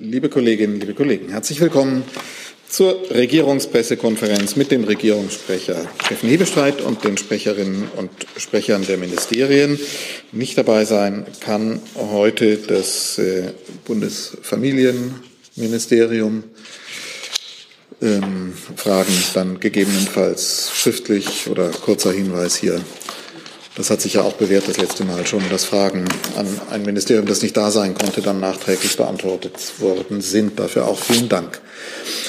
Liebe Kolleginnen, liebe Kollegen, herzlich willkommen zur Regierungspressekonferenz mit dem Regierungssprecher Steffen Hebestreit und den Sprecherinnen und Sprechern der Ministerien. Nicht dabei sein kann heute das äh, Bundesfamilienministerium. Ähm, Fragen dann gegebenenfalls schriftlich oder kurzer Hinweis hier das hat sich ja auch bewährt das letzte Mal schon, dass Fragen an ein Ministerium, das nicht da sein konnte, dann nachträglich beantwortet worden sind. Dafür auch vielen Dank.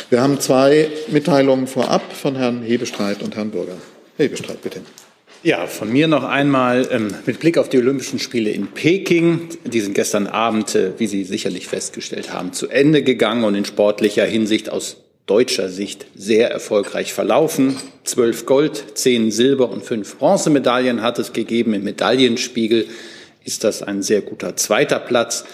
Wir haben zwei Mitteilungen vorab von Herrn Hebestreit und Herrn Burger. Hebestreit, bitte. Ja, von mir noch einmal ähm, mit Blick auf die Olympischen Spiele in Peking. Die sind gestern Abend, äh, wie Sie sicherlich festgestellt haben, zu Ende gegangen und in sportlicher Hinsicht aus deutscher Sicht sehr erfolgreich verlaufen. Zwölf Gold, zehn Silber und fünf Bronzemedaillen hat es gegeben. Im Medaillenspiegel ist das ein sehr guter zweiter Platz.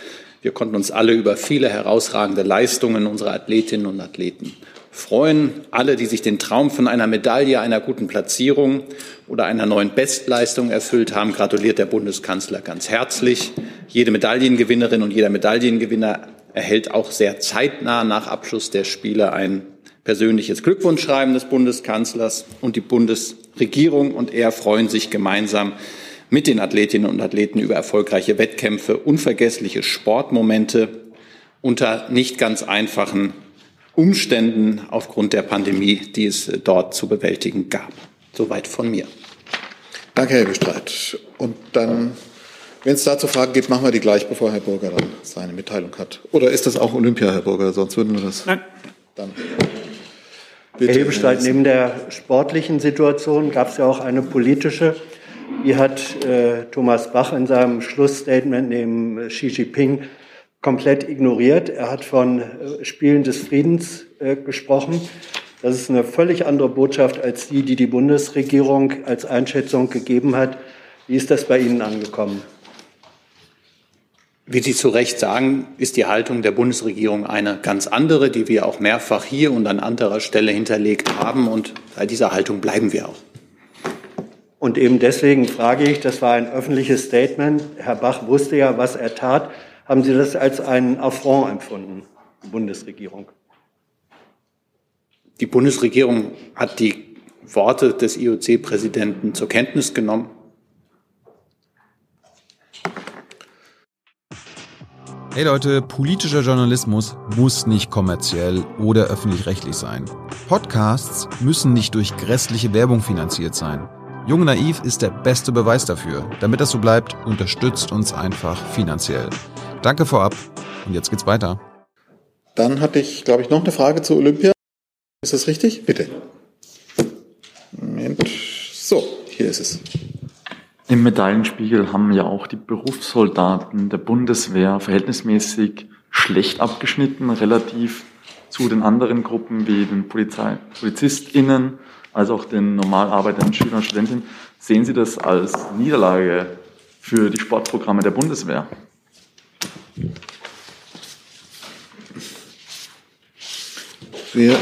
Wir konnten uns alle über viele herausragende Leistungen unserer Athletinnen und Athleten freuen. Alle, die sich den Traum von einer Medaille, einer guten Platzierung oder einer neuen Bestleistung erfüllt haben, gratuliert der Bundeskanzler ganz herzlich. Jede Medaillengewinnerin und jeder Medaillengewinner erhält auch sehr zeitnah nach Abschluss der Spiele ein persönliches Glückwunschschreiben des Bundeskanzlers und die Bundesregierung und er freuen sich gemeinsam mit den Athletinnen und Athleten über erfolgreiche Wettkämpfe, unvergessliche Sportmomente unter nicht ganz einfachen Umständen aufgrund der Pandemie, die es dort zu bewältigen gab. Soweit von mir. Danke, Herr Bestreit. Und dann wenn es dazu Fragen gibt, machen wir die gleich, bevor Herr Burger dann seine Mitteilung hat. Oder ist das auch Olympia, Herr Burger? Sonst würden wir das. Nein. Dann. Bitte, Herr Hebestreit, neben der sportlichen Situation gab es ja auch eine politische. Die hat äh, Thomas Bach in seinem Schlussstatement neben Xi Jinping komplett ignoriert. Er hat von äh, Spielen des Friedens äh, gesprochen. Das ist eine völlig andere Botschaft als die, die die Bundesregierung als Einschätzung gegeben hat. Wie ist das bei Ihnen angekommen? Wie Sie zu Recht sagen, ist die Haltung der Bundesregierung eine ganz andere, die wir auch mehrfach hier und an anderer Stelle hinterlegt haben. Und bei dieser Haltung bleiben wir auch. Und eben deswegen frage ich, das war ein öffentliches Statement. Herr Bach wusste ja, was er tat. Haben Sie das als einen Affront empfunden, die Bundesregierung? Die Bundesregierung hat die Worte des IOC-Präsidenten zur Kenntnis genommen Hey Leute, politischer Journalismus muss nicht kommerziell oder öffentlich-rechtlich sein. Podcasts müssen nicht durch grässliche Werbung finanziert sein. Jung Naiv ist der beste Beweis dafür. Damit das so bleibt, unterstützt uns einfach finanziell. Danke vorab und jetzt geht's weiter. Dann hatte ich, glaube ich, noch eine Frage zu Olympia. Ist das richtig? Bitte. Moment. So, hier ist es. Im Medaillenspiegel haben ja auch die Berufssoldaten der Bundeswehr verhältnismäßig schlecht abgeschnitten, relativ zu den anderen Gruppen wie den Polizei, PolizistInnen, als auch den normal arbeitenden Schülern und Studentinnen. Sehen Sie das als Niederlage für die Sportprogramme der Bundeswehr? Wir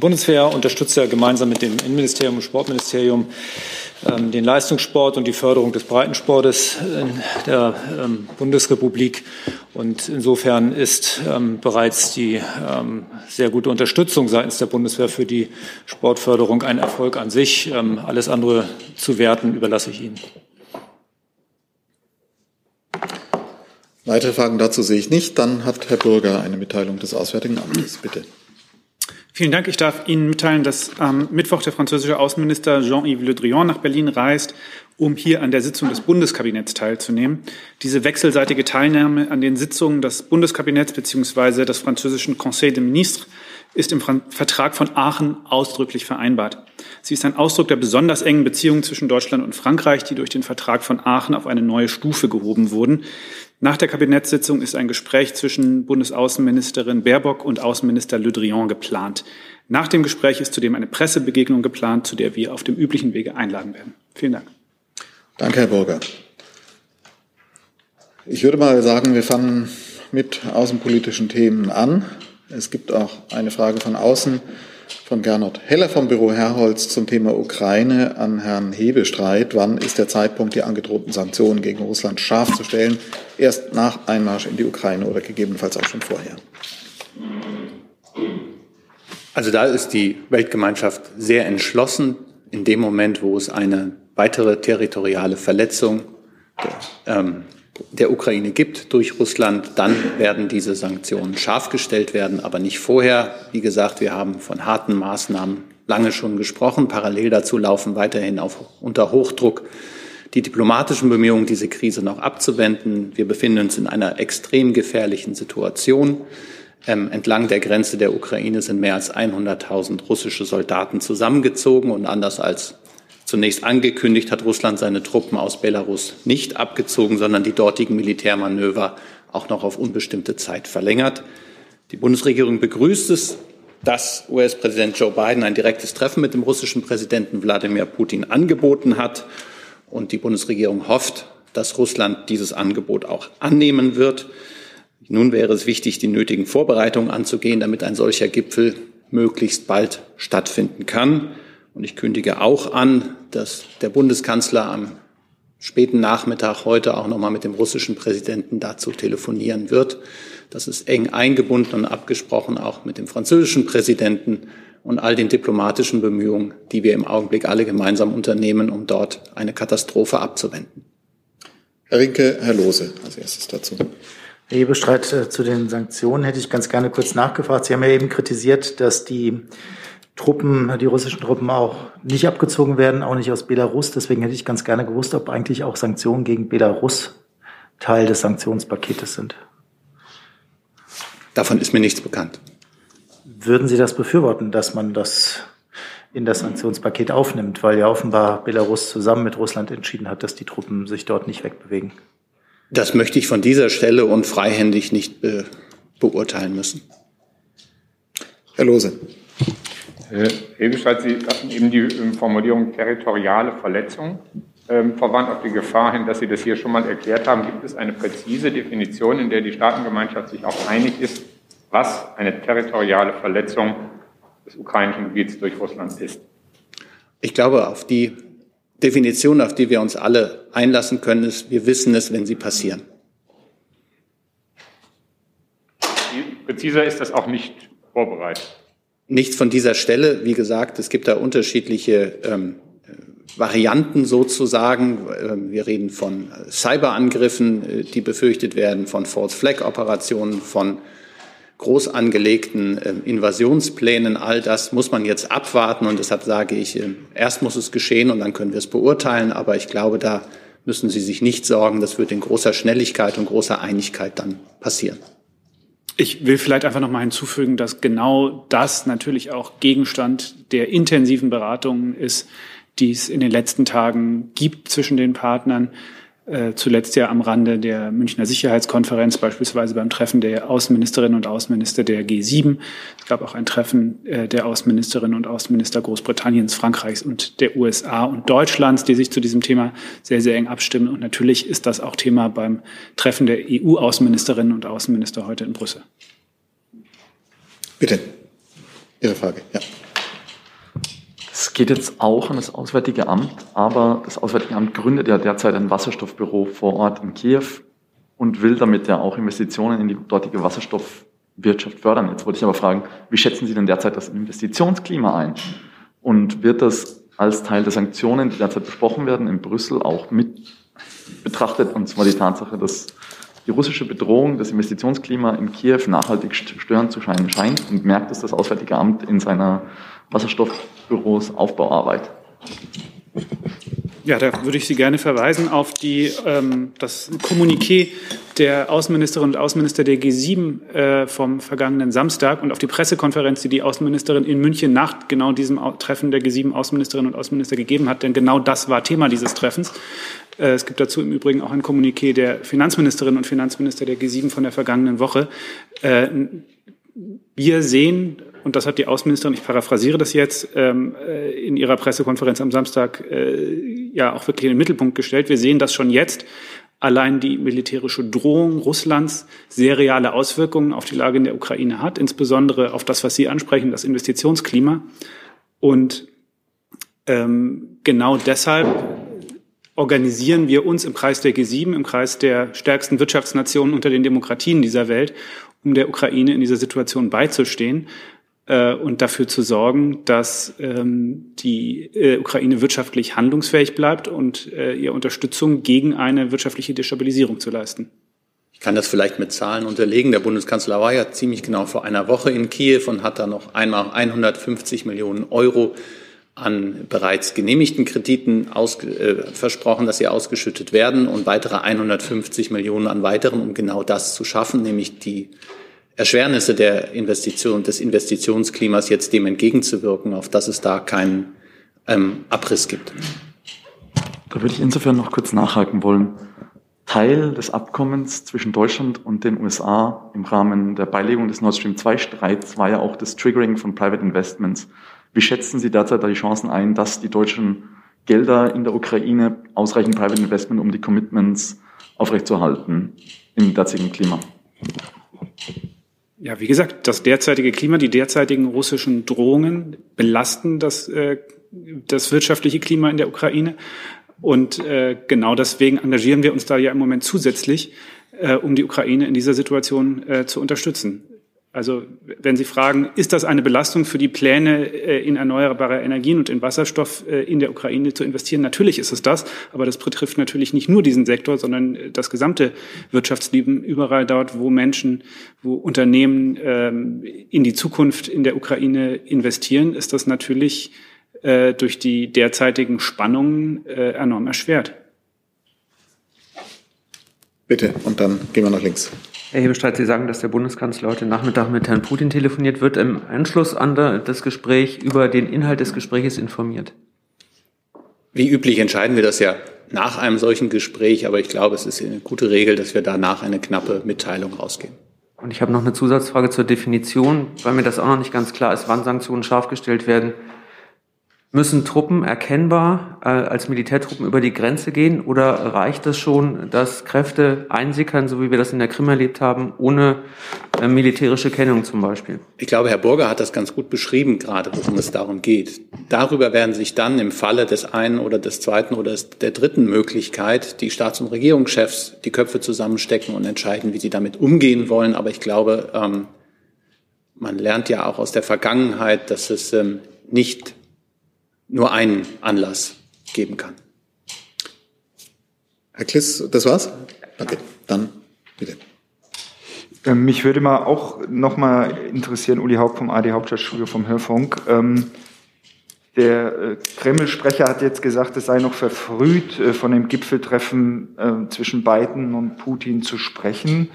Bundeswehr unterstützt ja gemeinsam mit dem Innenministerium und Sportministerium ähm, den Leistungssport und die Förderung des Breitensportes in der ähm, Bundesrepublik. Und insofern ist ähm, bereits die sehr gute Unterstützung seitens der Bundeswehr für die Sportförderung ein Erfolg an sich. alles andere zu werten überlasse ich Ihnen. Weitere Fragen dazu sehe ich nicht. Dann hat Herr Bürger eine Mitteilung des Auswärtigen Amtes. Bitte. Vielen Dank. Ich darf Ihnen mitteilen, dass am Mittwoch der französische Außenminister Jean-Yves Le Drian nach Berlin reist, um hier an der Sitzung des Bundeskabinetts teilzunehmen. Diese wechselseitige Teilnahme an den Sitzungen des Bundeskabinetts bzw. des französischen Conseil des Ministres ist im Vertrag von Aachen ausdrücklich vereinbart. Sie ist ein Ausdruck der besonders engen Beziehungen zwischen Deutschland und Frankreich, die durch den Vertrag von Aachen auf eine neue Stufe gehoben wurden. Nach der Kabinettssitzung ist ein Gespräch zwischen Bundesaußenministerin Baerbock und Außenminister Le Drian geplant. Nach dem Gespräch ist zudem eine Pressebegegnung geplant, zu der wir auf dem üblichen Wege einladen werden. Vielen Dank. Danke, Herr Burger. Ich würde mal sagen, wir fangen mit außenpolitischen Themen an. Es gibt auch eine Frage von außen von Gernot Heller vom Büro Herholz zum Thema Ukraine an Herrn Hebestreit. Wann ist der Zeitpunkt, die angedrohten Sanktionen gegen Russland scharf zu stellen? Erst nach Einmarsch in die Ukraine oder gegebenenfalls auch schon vorher? Also da ist die Weltgemeinschaft sehr entschlossen. In dem Moment, wo es eine weitere territoriale Verletzung der, ähm, der Ukraine gibt durch Russland, dann werden diese Sanktionen scharf gestellt werden, aber nicht vorher. Wie gesagt, wir haben von harten Maßnahmen lange schon gesprochen. Parallel dazu laufen weiterhin auf, unter Hochdruck die diplomatischen Bemühungen, diese Krise noch abzuwenden. Wir befinden uns in einer extrem gefährlichen Situation. Ähm, entlang der Grenze der Ukraine sind mehr als 100.000 russische Soldaten zusammengezogen und anders als zunächst angekündigt hat Russland seine Truppen aus Belarus nicht abgezogen, sondern die dortigen Militärmanöver auch noch auf unbestimmte Zeit verlängert. Die Bundesregierung begrüßt es, dass US-Präsident Joe Biden ein direktes Treffen mit dem russischen Präsidenten Wladimir Putin angeboten hat. Und die Bundesregierung hofft, dass Russland dieses Angebot auch annehmen wird. Nun wäre es wichtig, die nötigen Vorbereitungen anzugehen, damit ein solcher Gipfel möglichst bald stattfinden kann. Und ich kündige auch an, dass der Bundeskanzler am späten Nachmittag heute auch noch mal mit dem russischen Präsidenten dazu telefonieren wird. Das ist eng eingebunden und abgesprochen auch mit dem französischen Präsidenten und all den diplomatischen Bemühungen, die wir im Augenblick alle gemeinsam unternehmen, um dort eine Katastrophe abzuwenden. Herr Rinke, Herr Lose als erstes dazu. Herr Hebestreit, äh, zu den Sanktionen hätte ich ganz gerne kurz nachgefragt. Sie haben ja eben kritisiert, dass die Truppen, die russischen Truppen auch nicht abgezogen werden, auch nicht aus Belarus. Deswegen hätte ich ganz gerne gewusst, ob eigentlich auch Sanktionen gegen Belarus Teil des Sanktionspaketes sind. Davon ist mir nichts bekannt. Würden Sie das befürworten, dass man das in das Sanktionspaket aufnimmt, weil ja offenbar Belarus zusammen mit Russland entschieden hat, dass die Truppen sich dort nicht wegbewegen? Das möchte ich von dieser Stelle und freihändig nicht be beurteilen müssen. Herr Lose. Herr Ebenstadt, Sie hatten eben die ähm, Formulierung territoriale Verletzung ähm, verwandt auf die Gefahr hin, dass Sie das hier schon mal erklärt haben. Gibt es eine präzise Definition, in der die Staatengemeinschaft sich auch einig ist, was eine territoriale Verletzung des ukrainischen Gebiets durch Russland ist? Ich glaube, auf die Definition, auf die wir uns alle einlassen können, ist, wir wissen es, wenn sie passieren. Präziser ist das auch nicht vorbereitet. Nicht von dieser Stelle. Wie gesagt, es gibt da unterschiedliche ähm, Varianten sozusagen. Ähm, wir reden von Cyberangriffen, äh, die befürchtet werden, von False Flag Operationen, von groß angelegten äh, Invasionsplänen, all das muss man jetzt abwarten und deshalb sage ich, äh, erst muss es geschehen und dann können wir es beurteilen, aber ich glaube, da müssen Sie sich nicht sorgen, das wird in großer Schnelligkeit und großer Einigkeit dann passieren. Ich will vielleicht einfach noch mal hinzufügen, dass genau das natürlich auch Gegenstand der intensiven Beratungen ist, die es in den letzten Tagen gibt zwischen den Partnern. Äh, zuletzt ja am Rande der Münchner Sicherheitskonferenz, beispielsweise beim Treffen der Außenministerinnen und Außenminister der G7. Es gab auch ein Treffen äh, der Außenministerinnen und Außenminister Großbritanniens, Frankreichs und der USA und Deutschlands, die sich zu diesem Thema sehr, sehr eng abstimmen. Und natürlich ist das auch Thema beim Treffen der EU-Außenministerinnen und Außenminister heute in Brüssel. Bitte. Ihre Frage, ja. Geht jetzt auch an das Auswärtige Amt, aber das Auswärtige Amt gründet ja derzeit ein Wasserstoffbüro vor Ort in Kiew und will damit ja auch Investitionen in die dortige Wasserstoffwirtschaft fördern. Jetzt wollte ich aber fragen, wie schätzen Sie denn derzeit das Investitionsklima ein? Und wird das als Teil der Sanktionen, die derzeit besprochen werden, in Brüssel auch mit betrachtet? Und zwar die Tatsache, dass die russische Bedrohung das Investitionsklima in Kiew nachhaltig stören zu scheinen scheint und merkt es das Auswärtige Amt in seiner Wasserstoffbüros Aufbauarbeit. Ja, da würde ich Sie gerne verweisen auf die, ähm, das Kommuniqué der Außenministerinnen und Außenminister der G7 äh, vom vergangenen Samstag und auf die Pressekonferenz, die die Außenministerin in München nach genau diesem Treffen der G7 Außenministerinnen und Außenminister gegeben hat. Denn genau das war Thema dieses Treffens. Äh, es gibt dazu im Übrigen auch ein Kommuniqué der Finanzministerinnen und Finanzminister der G7 von der vergangenen Woche. Äh, wir sehen und das hat die Außenministerin, ich paraphrasiere das jetzt, ähm, äh, in ihrer Pressekonferenz am Samstag äh, ja auch wirklich in den Mittelpunkt gestellt. Wir sehen, dass schon jetzt allein die militärische Drohung Russlands sehr reale Auswirkungen auf die Lage in der Ukraine hat, insbesondere auf das, was Sie ansprechen, das Investitionsklima. Und ähm, genau deshalb organisieren wir uns im Kreis der G7, im Kreis der stärksten Wirtschaftsnationen unter den Demokratien dieser Welt, um der Ukraine in dieser Situation beizustehen äh, und dafür zu sorgen, dass ähm, die äh, Ukraine wirtschaftlich handlungsfähig bleibt und äh, ihr Unterstützung gegen eine wirtschaftliche Destabilisierung zu leisten. Ich kann das vielleicht mit Zahlen unterlegen. Der Bundeskanzler war ja ziemlich genau vor einer Woche in Kiew und hat da noch einmal 150 Millionen Euro an bereits genehmigten Krediten äh, versprochen, dass sie ausgeschüttet werden und weitere 150 Millionen an weiteren, um genau das zu schaffen, nämlich die Erschwernisse der Investition, des Investitionsklimas jetzt dem entgegenzuwirken, auf dass es da keinen ähm, Abriss gibt. Da würde ich insofern noch kurz nachhaken wollen. Teil des Abkommens zwischen Deutschland und den USA im Rahmen der Beilegung des Nord Stream 2 Streits war ja auch das Triggering von Private Investments. Wie schätzen Sie derzeit da die Chancen ein, dass die deutschen Gelder in der Ukraine ausreichend Private Investment, um die Commitments aufrechtzuerhalten im derzeitigen Klima? Ja, wie gesagt, das derzeitige Klima, die derzeitigen russischen Drohungen belasten das, äh, das wirtschaftliche Klima in der Ukraine. Und äh, genau deswegen engagieren wir uns da ja im Moment zusätzlich, äh, um die Ukraine in dieser Situation äh, zu unterstützen. Also wenn Sie fragen, ist das eine Belastung für die Pläne, äh, in erneuerbare Energien und in Wasserstoff äh, in der Ukraine zu investieren? Natürlich ist es das, aber das betrifft natürlich nicht nur diesen Sektor, sondern äh, das gesamte Wirtschaftsleben überall dort, wo Menschen, wo Unternehmen ähm, in die Zukunft in der Ukraine investieren, ist das natürlich durch die derzeitigen Spannungen enorm erschwert. Bitte, und dann gehen wir nach links. Herr Hebestreit, Sie sagen, dass der Bundeskanzler heute Nachmittag mit Herrn Putin telefoniert. Wird im Anschluss an das Gespräch über den Inhalt des Gesprächs informiert? Wie üblich entscheiden wir das ja nach einem solchen Gespräch, aber ich glaube, es ist eine gute Regel, dass wir danach eine knappe Mitteilung rausgeben. Und ich habe noch eine Zusatzfrage zur Definition, weil mir das auch noch nicht ganz klar ist, wann Sanktionen scharf gestellt werden. Müssen Truppen erkennbar äh, als Militärtruppen über die Grenze gehen oder reicht es schon, dass Kräfte einsickern, so wie wir das in der Krim erlebt haben, ohne äh, militärische Kennung zum Beispiel? Ich glaube, Herr Burger hat das ganz gut beschrieben, gerade worum es darum geht. Darüber werden sich dann im Falle des einen oder des zweiten oder der dritten Möglichkeit die Staats- und Regierungschefs die Köpfe zusammenstecken und entscheiden, wie sie damit umgehen wollen. Aber ich glaube, ähm, man lernt ja auch aus der Vergangenheit, dass es ähm, nicht nur einen Anlass geben kann. Herr Kliss, das war's? Danke. Dann bitte. Ähm, mich würde mal auch noch mal interessieren, Uli Haupt vom AD Hauptstadtstudio vom Hörfunk. Ähm, der äh, Kreml-Sprecher hat jetzt gesagt, es sei noch verfrüht, äh, von dem Gipfeltreffen äh, zwischen Biden und Putin zu sprechen.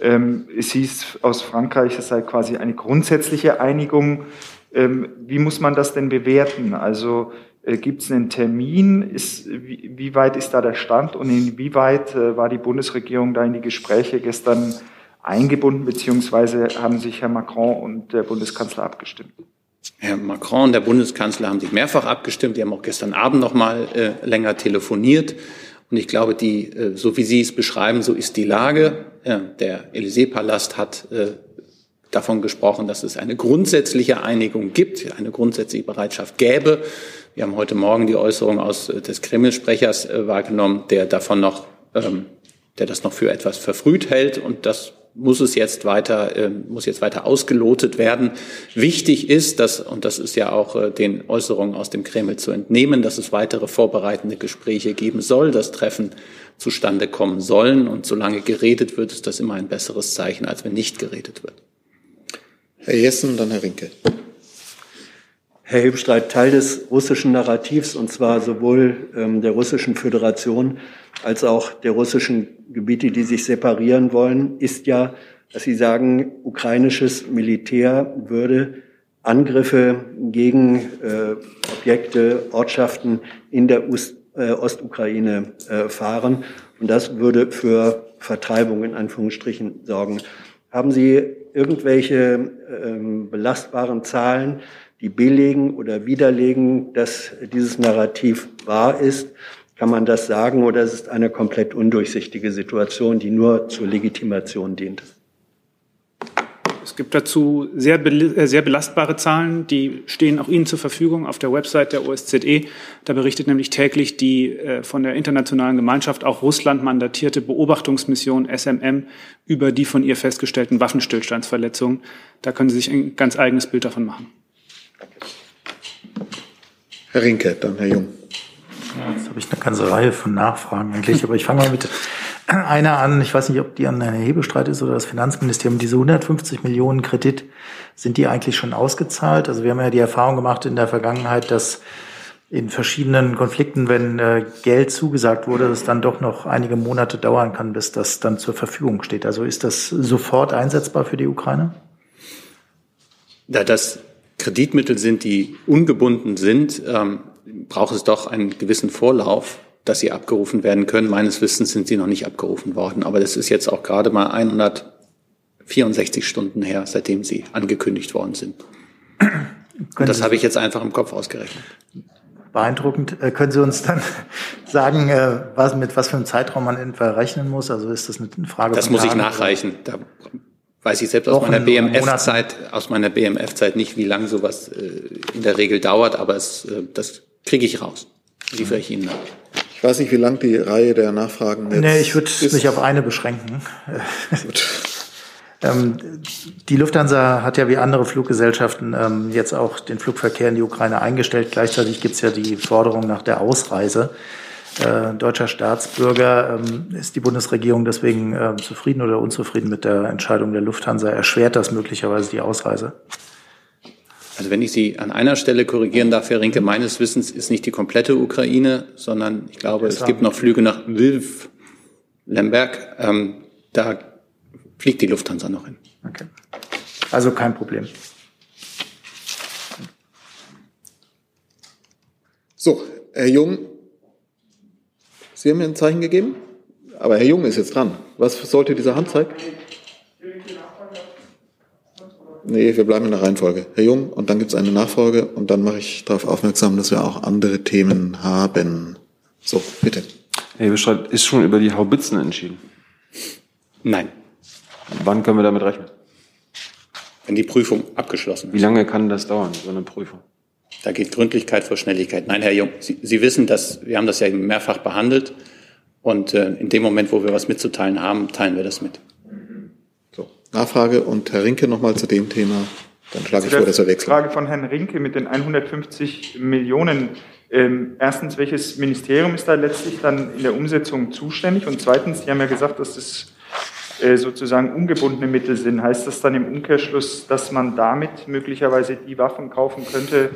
Ähm, es hieß aus Frankreich, es sei quasi eine grundsätzliche Einigung wie muss man das denn bewerten? Also äh, gibt es einen Termin? Ist, wie, wie, weit ist da der Stand und inwieweit äh, war die Bundesregierung da in die Gespräche gestern eingebunden, beziehungsweise haben sich Herr Macron und der Bundeskanzler abgestimmt? Herr Macron und der Bundeskanzler haben sich mehrfach abgestimmt. Die haben auch gestern Abend noch mal äh, länger telefoniert. Und ich glaube, die, äh, so wie Sie es beschreiben, so ist die Lage. Der Élysée-Palast hat davon gesprochen, dass es eine grundsätzliche Einigung gibt, eine grundsätzliche Bereitschaft gäbe. Wir haben heute Morgen die Äußerung aus äh, des Kreml-Sprechers äh, wahrgenommen, der davon noch, ähm, der das noch für etwas verfrüht hält und das muss es jetzt weiter, äh, muss jetzt weiter ausgelotet werden. Wichtig ist, dass, und das ist ja auch äh, den Äußerungen aus dem Kreml zu entnehmen, dass es weitere vorbereitende Gespräche geben soll, dass Treffen zustande kommen sollen. Und solange geredet wird, ist das immer ein besseres Zeichen, als wenn nicht geredet wird. Herr Jessen und dann Herr Rinke. Herr Hilbstreit, Teil des russischen Narrativs, und zwar sowohl ähm, der russischen Föderation als auch der russischen Gebiete, die sich separieren wollen, ist ja, dass Sie sagen, ukrainisches Militär würde Angriffe gegen äh, Objekte, Ortschaften in der Ost, äh, Ostukraine äh, fahren. Und das würde für Vertreibung in Anführungsstrichen sorgen. Haben Sie irgendwelche ähm, belastbaren Zahlen, die belegen oder widerlegen, dass dieses Narrativ wahr ist. Kann man das sagen oder ist es eine komplett undurchsichtige Situation, die nur zur Legitimation dient? Es gibt dazu sehr, äh, sehr belastbare Zahlen, die stehen auch Ihnen zur Verfügung auf der Website der OSZE. Da berichtet nämlich täglich die äh, von der internationalen Gemeinschaft auch Russland mandatierte Beobachtungsmission SMM über die von ihr festgestellten Waffenstillstandsverletzungen. Da können Sie sich ein ganz eigenes Bild davon machen. Herr Rinke, dann Herr Jung. Ja, jetzt habe ich eine ganze Reihe von Nachfragen eigentlich, aber ich fange mal mit einer an. Ich weiß nicht, ob die an Herrn Hebestreit ist oder das Finanzministerium. Diese 150 Millionen Kredit, sind die eigentlich schon ausgezahlt? Also wir haben ja die Erfahrung gemacht in der Vergangenheit, dass in verschiedenen Konflikten, wenn äh, Geld zugesagt wurde, es dann doch noch einige Monate dauern kann, bis das dann zur Verfügung steht. Also ist das sofort einsetzbar für die Ukraine? Da das Kreditmittel sind, die ungebunden sind, ähm, braucht es doch einen gewissen Vorlauf, dass sie abgerufen werden können. Meines Wissens sind sie noch nicht abgerufen worden, aber das ist jetzt auch gerade mal 164 Stunden her, seitdem sie angekündigt worden sind. Und das habe ich jetzt einfach im Kopf ausgerechnet. Beeindruckend. Äh, können Sie uns dann sagen, äh, was, mit was für einem Zeitraum man etwa rechnen muss? Also ist das eine Frage? Das muss ich nachreichen. Da weiß ich selbst aus meiner BMF-Zeit, aus meiner BMF-Zeit nicht, wie lange sowas äh, in der Regel dauert, aber es, das kriege ich raus. Liefere ich Ihnen nach. Ich weiß nicht, wie lang die Reihe der Nachfragen jetzt Nee, ich würde mich auf eine beschränken. Gut. ähm, die Lufthansa hat ja wie andere Fluggesellschaften ähm, jetzt auch den Flugverkehr in die Ukraine eingestellt. Gleichzeitig gibt es ja die Forderung nach der Ausreise. Äh, deutscher Staatsbürger. Ähm, ist die Bundesregierung deswegen äh, zufrieden oder unzufrieden mit der Entscheidung der Lufthansa? Erschwert das möglicherweise die Ausreise? Also wenn ich Sie an einer Stelle korrigieren darf, Herr Rinke, meines Wissens ist nicht die komplette Ukraine, sondern ich glaube, es gibt noch Flüge nach Lviv, Lemberg. Ähm, da fliegt die Lufthansa noch hin. Okay. Also kein Problem. So, Herr Jung, Sie haben mir ein Zeichen gegeben, aber Herr Jung ist jetzt dran. Was sollte dieser Handzeichen? Nee, wir bleiben in der Reihenfolge. Herr Jung, und dann gibt es eine Nachfolge und dann mache ich darauf aufmerksam, dass wir auch andere Themen haben. So, bitte. Herr Bescheid, ist schon über die Haubitzen entschieden? Nein. Wann können wir damit rechnen? Wenn die Prüfung abgeschlossen ist. Wie lange kann das dauern, so eine Prüfung? Da geht Gründlichkeit vor Schnelligkeit. Nein, Herr Jung, Sie, Sie wissen, dass wir haben das ja mehrfach behandelt und äh, in dem Moment, wo wir was mitzuteilen haben, teilen wir das mit. Nachfrage und Herr Rinke nochmal zu dem Thema. Dann schlage ich vor, dass wir wechseln. Frage von Herrn Rinke mit den 150 Millionen. Ähm, erstens, welches Ministerium ist da letztlich dann in der Umsetzung zuständig? Und zweitens, Sie haben ja gesagt, dass das äh, sozusagen ungebundene Mittel sind. Heißt das dann im Umkehrschluss, dass man damit möglicherweise die Waffen kaufen könnte,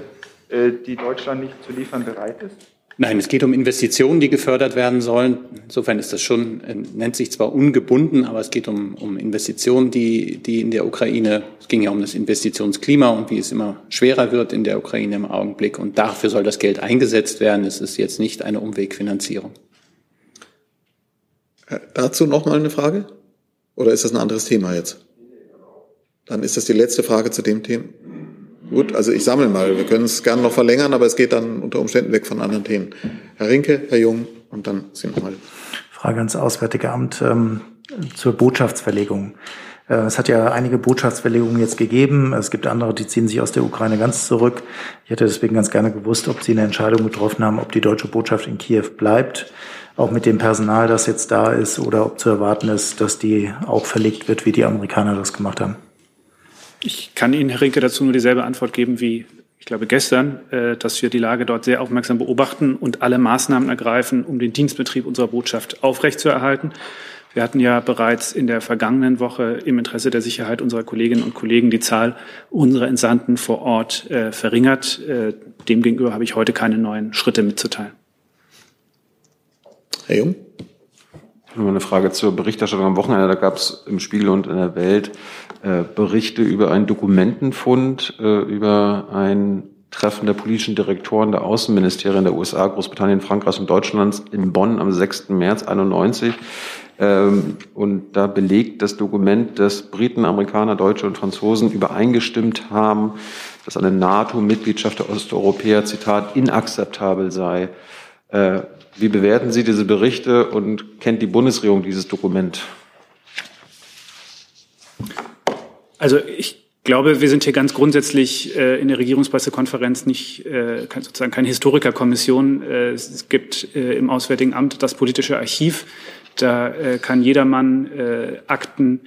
äh, die Deutschland nicht zu liefern bereit ist? Nein, es geht um Investitionen, die gefördert werden sollen. Insofern ist das schon, äh, nennt sich zwar ungebunden, aber es geht um, um Investitionen, die, die in der Ukraine, es ging ja um das Investitionsklima und wie es immer schwerer wird in der Ukraine im Augenblick. Und dafür soll das Geld eingesetzt werden. Es ist jetzt nicht eine Umwegfinanzierung. Äh, dazu noch mal eine Frage? Oder ist das ein anderes Thema jetzt? Dann ist das die letzte Frage zu dem Thema. Gut, also ich sammle mal. Wir können es gerne noch verlängern, aber es geht dann unter Umständen weg von anderen Themen. Herr Rinke, Herr Jung und dann sind nochmal. Frage ans Auswärtige Amt ähm, zur Botschaftsverlegung. Äh, es hat ja einige Botschaftsverlegungen jetzt gegeben. Es gibt andere, die ziehen sich aus der Ukraine ganz zurück. Ich hätte deswegen ganz gerne gewusst, ob Sie eine Entscheidung getroffen haben, ob die deutsche Botschaft in Kiew bleibt, auch mit dem Personal, das jetzt da ist, oder ob zu erwarten ist, dass die auch verlegt wird, wie die Amerikaner das gemacht haben. Ich kann Ihnen, Herr Rinke, dazu nur dieselbe Antwort geben wie, ich glaube, gestern, äh, dass wir die Lage dort sehr aufmerksam beobachten und alle Maßnahmen ergreifen, um den Dienstbetrieb unserer Botschaft aufrechtzuerhalten. Wir hatten ja bereits in der vergangenen Woche im Interesse der Sicherheit unserer Kolleginnen und Kollegen die Zahl unserer Entsandten vor Ort äh, verringert. Äh, demgegenüber habe ich heute keine neuen Schritte mitzuteilen. Herr Jung? Nur eine Frage zur Berichterstattung am Wochenende. Da gab es im Spiegel und in der Welt äh, Berichte über einen Dokumentenfund, äh, über ein Treffen der politischen Direktoren der Außenministerien der USA, Großbritannien, Frankreichs und Deutschlands in Bonn am 6. März 91. Ähm, und da belegt das Dokument, dass Briten, Amerikaner, Deutsche und Franzosen übereingestimmt haben, dass eine NATO-Mitgliedschaft der Osteuropäer, Zitat, inakzeptabel sei. Äh, wie bewerten Sie diese Berichte und kennt die Bundesregierung dieses Dokument? Also ich glaube, wir sind hier ganz grundsätzlich äh, in der Regierungspressekonferenz nicht äh, sozusagen keine Historikerkommission. Äh, es gibt äh, im Auswärtigen Amt das politische Archiv. Da äh, kann jedermann äh, Akten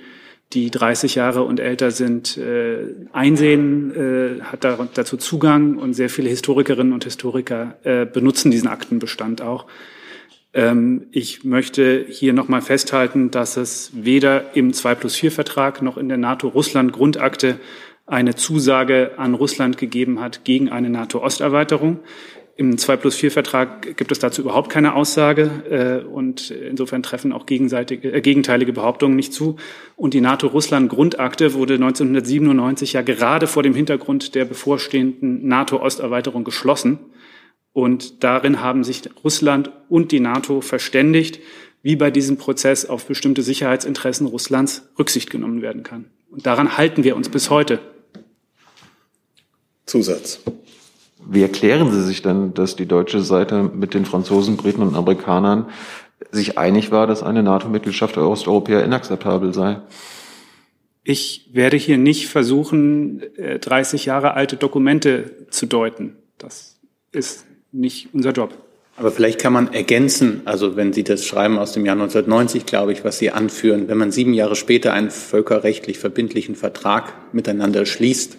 die 30 Jahre und älter sind, äh, einsehen, äh, hat da, dazu Zugang und sehr viele Historikerinnen und Historiker äh, benutzen diesen Aktenbestand auch. Ähm, ich möchte hier nochmal festhalten, dass es weder im 2 plus 4 Vertrag noch in der NATO-Russland-Grundakte eine Zusage an Russland gegeben hat gegen eine NATO-Osterweiterung. Im 2 plus 4 Vertrag gibt es dazu überhaupt keine Aussage äh, und insofern treffen auch gegenseitige, äh, gegenteilige Behauptungen nicht zu. Und die NATO-Russland-Grundakte wurde 1997 ja gerade vor dem Hintergrund der bevorstehenden NATO-Osterweiterung geschlossen. Und darin haben sich Russland und die NATO verständigt, wie bei diesem Prozess auf bestimmte Sicherheitsinteressen Russlands Rücksicht genommen werden kann. Und daran halten wir uns bis heute. Zusatz. Wie erklären Sie sich denn, dass die deutsche Seite mit den Franzosen, Briten und Amerikanern sich einig war, dass eine NATO-Mitgliedschaft der Osteuropäer inakzeptabel sei? Ich werde hier nicht versuchen, 30 äh, Jahre alte Dokumente zu deuten. Das ist nicht unser Job. Aber vielleicht kann man ergänzen, also wenn Sie das schreiben aus dem Jahr 1990, glaube ich, was Sie anführen, wenn man sieben Jahre später einen völkerrechtlich verbindlichen Vertrag miteinander schließt,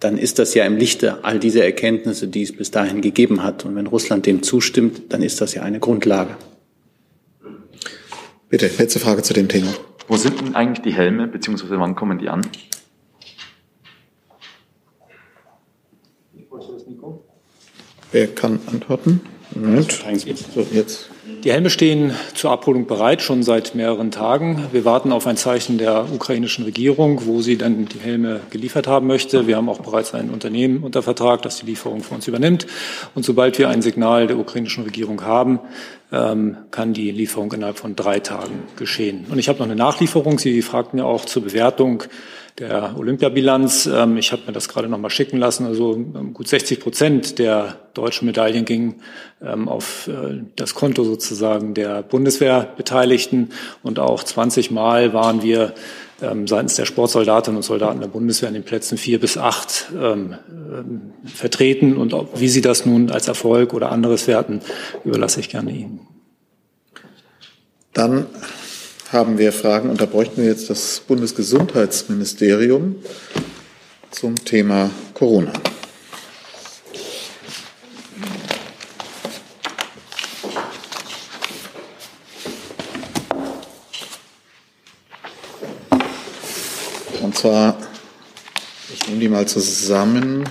dann ist das ja im Lichte all dieser Erkenntnisse, die es bis dahin gegeben hat. Und wenn Russland dem zustimmt, dann ist das ja eine Grundlage. Bitte, letzte Frage zu dem Thema. Wo sind denn eigentlich die Helme, beziehungsweise wann kommen die an? Wer kann antworten? Moment. So, jetzt. Die Helme stehen zur Abholung bereit, schon seit mehreren Tagen. Wir warten auf ein Zeichen der ukrainischen Regierung, wo sie dann die Helme geliefert haben möchte. Wir haben auch bereits ein Unternehmen unter Vertrag, das die Lieferung für uns übernimmt. Und sobald wir ein Signal der ukrainischen Regierung haben, ähm, kann die Lieferung innerhalb von drei Tagen geschehen. Und ich habe noch eine Nachlieferung. Sie fragten ja auch zur Bewertung der Olympiabilanz. Ähm, ich habe mir das gerade noch mal schicken lassen. Also ähm, gut 60 Prozent der deutschen Medaillen gingen ähm, auf äh, das Konto sozusagen der Bundeswehrbeteiligten und auch 20 Mal waren wir seitens der Sportsoldatinnen und Soldaten der Bundeswehr in den Plätzen vier bis acht ähm, vertreten. Und ob, wie Sie das nun als Erfolg oder anderes werten, überlasse ich gerne Ihnen. Dann haben wir Fragen und da bräuchten wir jetzt das Bundesgesundheitsministerium zum Thema Corona. Und zwar, ich nehme die mal zusammen.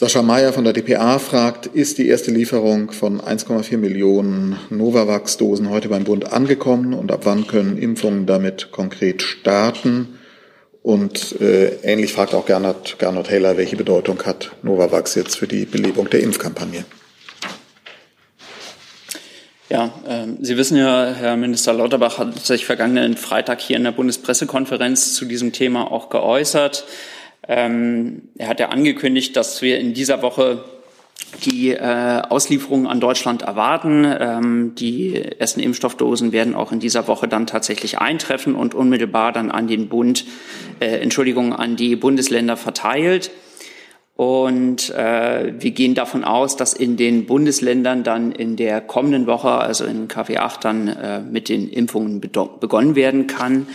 Sascha Mayer von der dpa fragt, ist die erste Lieferung von 1,4 Millionen Novavax-Dosen heute beim Bund angekommen und ab wann können Impfungen damit konkret starten? Und äh, ähnlich fragt auch Gernot, Gernot Taylor, welche Bedeutung hat Novavax jetzt für die Belebung der Impfkampagne? Ja, äh, Sie wissen ja, Herr Minister Lauterbach hat sich vergangenen Freitag hier in der Bundespressekonferenz zu diesem Thema auch geäußert. Ähm, er hat ja angekündigt, dass wir in dieser Woche die äh, Auslieferungen an Deutschland erwarten. Ähm, die ersten Impfstoffdosen werden auch in dieser Woche dann tatsächlich eintreffen und unmittelbar dann an den Bund, äh, Entschuldigung, an die Bundesländer verteilt. Und äh, wir gehen davon aus, dass in den Bundesländern dann in der kommenden Woche, also in KW 8, dann äh, mit den Impfungen begonnen werden kann.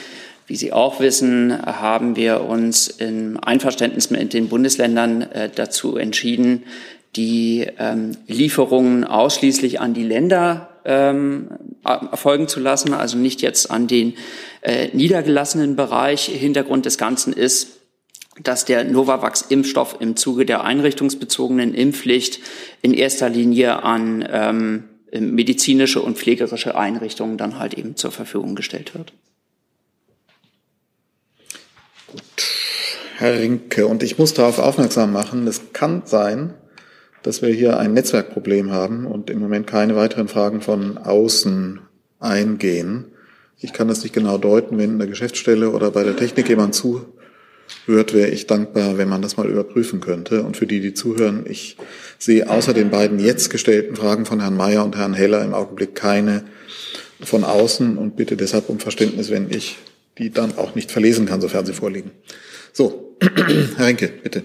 Wie Sie auch wissen, haben wir uns im Einverständnis mit den Bundesländern äh, dazu entschieden, die ähm, Lieferungen ausschließlich an die Länder ähm, erfolgen zu lassen, also nicht jetzt an den äh, niedergelassenen Bereich. Hintergrund des Ganzen ist, dass der Novavax-Impfstoff im Zuge der einrichtungsbezogenen Impfpflicht in erster Linie an ähm, medizinische und pflegerische Einrichtungen dann halt eben zur Verfügung gestellt wird. Herr Rinke, und ich muss darauf aufmerksam machen, es kann sein, dass wir hier ein Netzwerkproblem haben und im Moment keine weiteren Fragen von außen eingehen. Ich kann das nicht genau deuten, wenn in der Geschäftsstelle oder bei der Technik jemand hört, wäre ich dankbar, wenn man das mal überprüfen könnte. Und für die, die zuhören, ich sehe außer den beiden jetzt gestellten Fragen von Herrn Mayer und Herrn Heller im Augenblick keine von außen und bitte deshalb um Verständnis, wenn ich die dann auch nicht verlesen kann, sofern sie vorliegen. So, Herr Renke, bitte.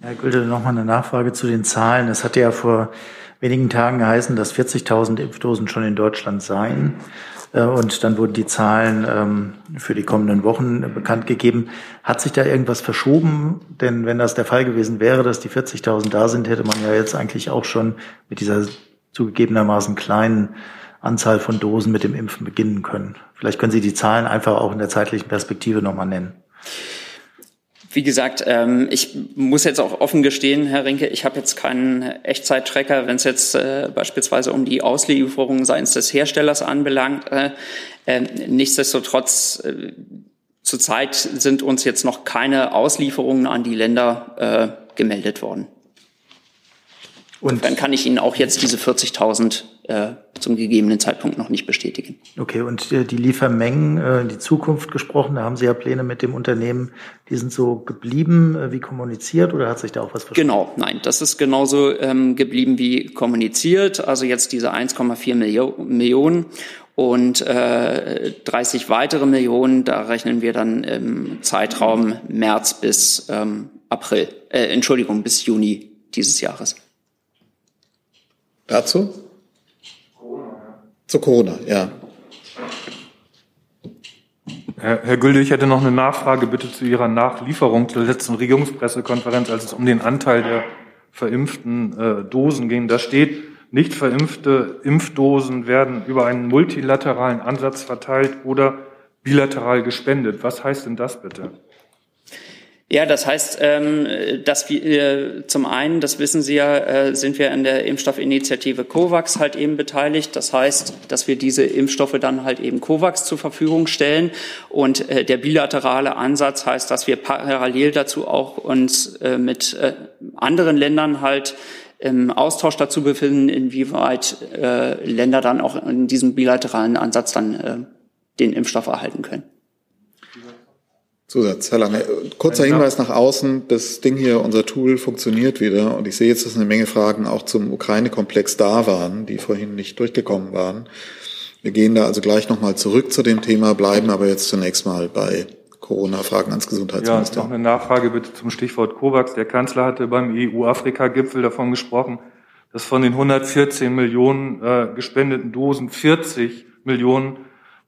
Herr Gülde, nochmal eine Nachfrage zu den Zahlen. Es hat ja vor wenigen Tagen geheißen, dass 40.000 Impfdosen schon in Deutschland seien. Äh, und dann wurden die Zahlen ähm, für die kommenden Wochen bekannt gegeben. Hat sich da irgendwas verschoben? Denn wenn das der Fall gewesen wäre, dass die 40.000 da sind, hätte man ja jetzt eigentlich auch schon mit dieser zugegebenermaßen kleinen Anzahl von Dosen mit dem Impfen beginnen können. Vielleicht können Sie die Zahlen einfach auch in der zeitlichen Perspektive nochmal nennen. Wie gesagt, ähm, ich muss jetzt auch offen gestehen, Herr Rinke, ich habe jetzt keinen Echtzeit-Tracker, wenn es jetzt äh, beispielsweise um die Auslieferung seitens des Herstellers anbelangt. Äh, äh, nichtsdestotrotz, zurzeit sind uns jetzt noch keine Auslieferungen an die Länder äh, gemeldet worden. Und dann kann ich Ihnen auch jetzt diese 40.000 äh, zum gegebenen Zeitpunkt noch nicht bestätigen. Okay, und äh, die Liefermengen äh, in die Zukunft gesprochen, da haben Sie ja Pläne mit dem Unternehmen, die sind so geblieben äh, wie kommuniziert oder hat sich da auch was verschoben? Genau, nein, das ist genauso ähm, geblieben wie kommuniziert. Also jetzt diese 1,4 Millio Millionen und äh, 30 weitere Millionen, da rechnen wir dann im Zeitraum März bis ähm, April, äh, Entschuldigung, bis Juni dieses Jahres. Dazu? Zu Corona, ja. Herr, Herr Gülde, ich hätte noch eine Nachfrage bitte zu Ihrer Nachlieferung zur letzten Regierungspressekonferenz, als es um den Anteil der verimpften äh, Dosen ging. Da steht, nicht verimpfte Impfdosen werden über einen multilateralen Ansatz verteilt oder bilateral gespendet. Was heißt denn das bitte? Ja, das heißt, ähm, dass wir äh, zum einen, das wissen Sie ja, äh, sind wir an der Impfstoffinitiative COVAX halt eben beteiligt. Das heißt, dass wir diese Impfstoffe dann halt eben COVAX zur Verfügung stellen. Und äh, der bilaterale Ansatz heißt, dass wir parallel dazu auch uns mit anderen Ländern halt im Austausch dazu befinden, inwieweit Länder dann auch in diesem bilateralen Ansatz dann den Impfstoff erhalten können. Zusatz, Herr Lange. Kurzer Hinweis nach außen. Das Ding hier, unser Tool funktioniert wieder. Und ich sehe jetzt, dass eine Menge Fragen auch zum Ukraine-Komplex da waren, die vorhin nicht durchgekommen waren. Wir gehen da also gleich nochmal zurück zu dem Thema, bleiben aber jetzt zunächst mal bei Corona-Fragen ans Gesundheitsminister. Ja, noch eine Nachfrage bitte zum Stichwort COVAX. Der Kanzler hatte beim EU-Afrika-Gipfel davon gesprochen, dass von den 114 Millionen äh, gespendeten Dosen 40 Millionen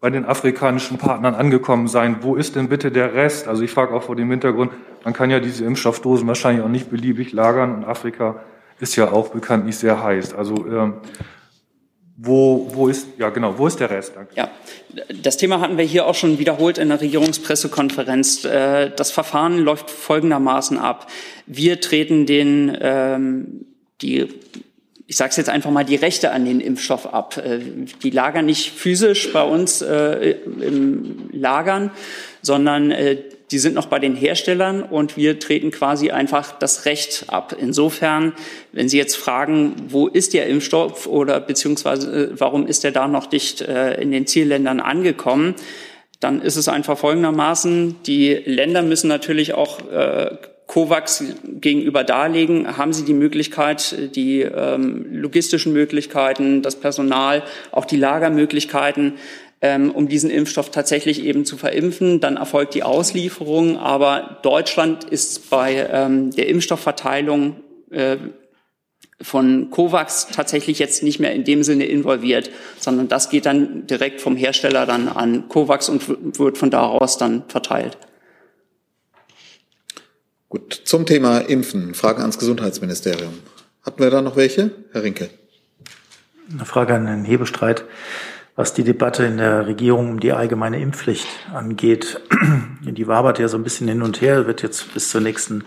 bei den afrikanischen Partnern angekommen sein. Wo ist denn bitte der Rest? Also ich frage auch vor dem Hintergrund, man kann ja diese Impfstoffdosen wahrscheinlich auch nicht beliebig lagern und Afrika ist ja auch bekanntlich sehr heiß. Also ähm, wo, wo ist, ja genau, wo ist der Rest? Danke. Ja, das Thema hatten wir hier auch schon wiederholt in der Regierungspressekonferenz. Äh, das Verfahren läuft folgendermaßen ab. Wir treten den, ähm, die ich sage es jetzt einfach mal, die Rechte an den Impfstoff ab. Äh, die lagern nicht physisch bei uns äh, im Lagern, sondern äh, die sind noch bei den Herstellern und wir treten quasi einfach das Recht ab. Insofern, wenn Sie jetzt fragen, wo ist der Impfstoff oder beziehungsweise äh, warum ist er da noch nicht äh, in den Zielländern angekommen, dann ist es einfach folgendermaßen, die Länder müssen natürlich auch COVAX gegenüber darlegen, haben Sie die Möglichkeit, die ähm, logistischen Möglichkeiten, das Personal, auch die Lagermöglichkeiten, ähm, um diesen Impfstoff tatsächlich eben zu verimpfen. Dann erfolgt die Auslieferung. Aber Deutschland ist bei ähm, der Impfstoffverteilung äh, von COVAX tatsächlich jetzt nicht mehr in dem Sinne involviert, sondern das geht dann direkt vom Hersteller dann an COVAX und wird von daraus dann verteilt. Gut, zum Thema Impfen, Fragen ans Gesundheitsministerium. Hatten wir da noch welche? Herr Rinke. Eine Frage an Herrn Hebestreit. Was die Debatte in der Regierung um die allgemeine Impfpflicht angeht, die wabert ja so ein bisschen hin und her, wird jetzt bis zur nächsten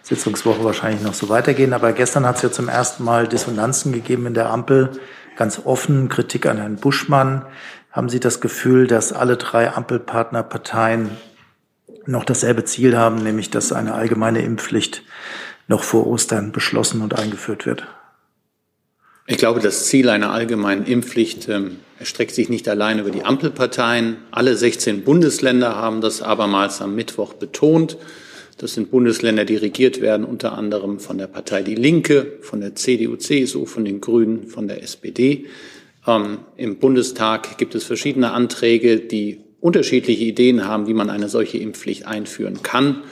Sitzungswoche wahrscheinlich noch so weitergehen. Aber gestern hat es ja zum ersten Mal Dissonanzen gegeben in der Ampel, ganz offen Kritik an Herrn Buschmann. Haben Sie das Gefühl, dass alle drei Ampelpartnerparteien noch dasselbe Ziel haben, nämlich dass eine allgemeine Impfpflicht noch vor Ostern beschlossen und eingeführt wird. Ich glaube, das Ziel einer allgemeinen Impfpflicht ähm, erstreckt sich nicht allein über die Ampelparteien. Alle 16 Bundesländer haben das abermals am Mittwoch betont. Das sind Bundesländer, die regiert werden, unter anderem von der Partei Die Linke, von der CDU, CSU, von den Grünen, von der SPD. Ähm, Im Bundestag gibt es verschiedene Anträge, die unterschiedliche Ideen haben, wie man eine solche Impfpflicht einführen kann.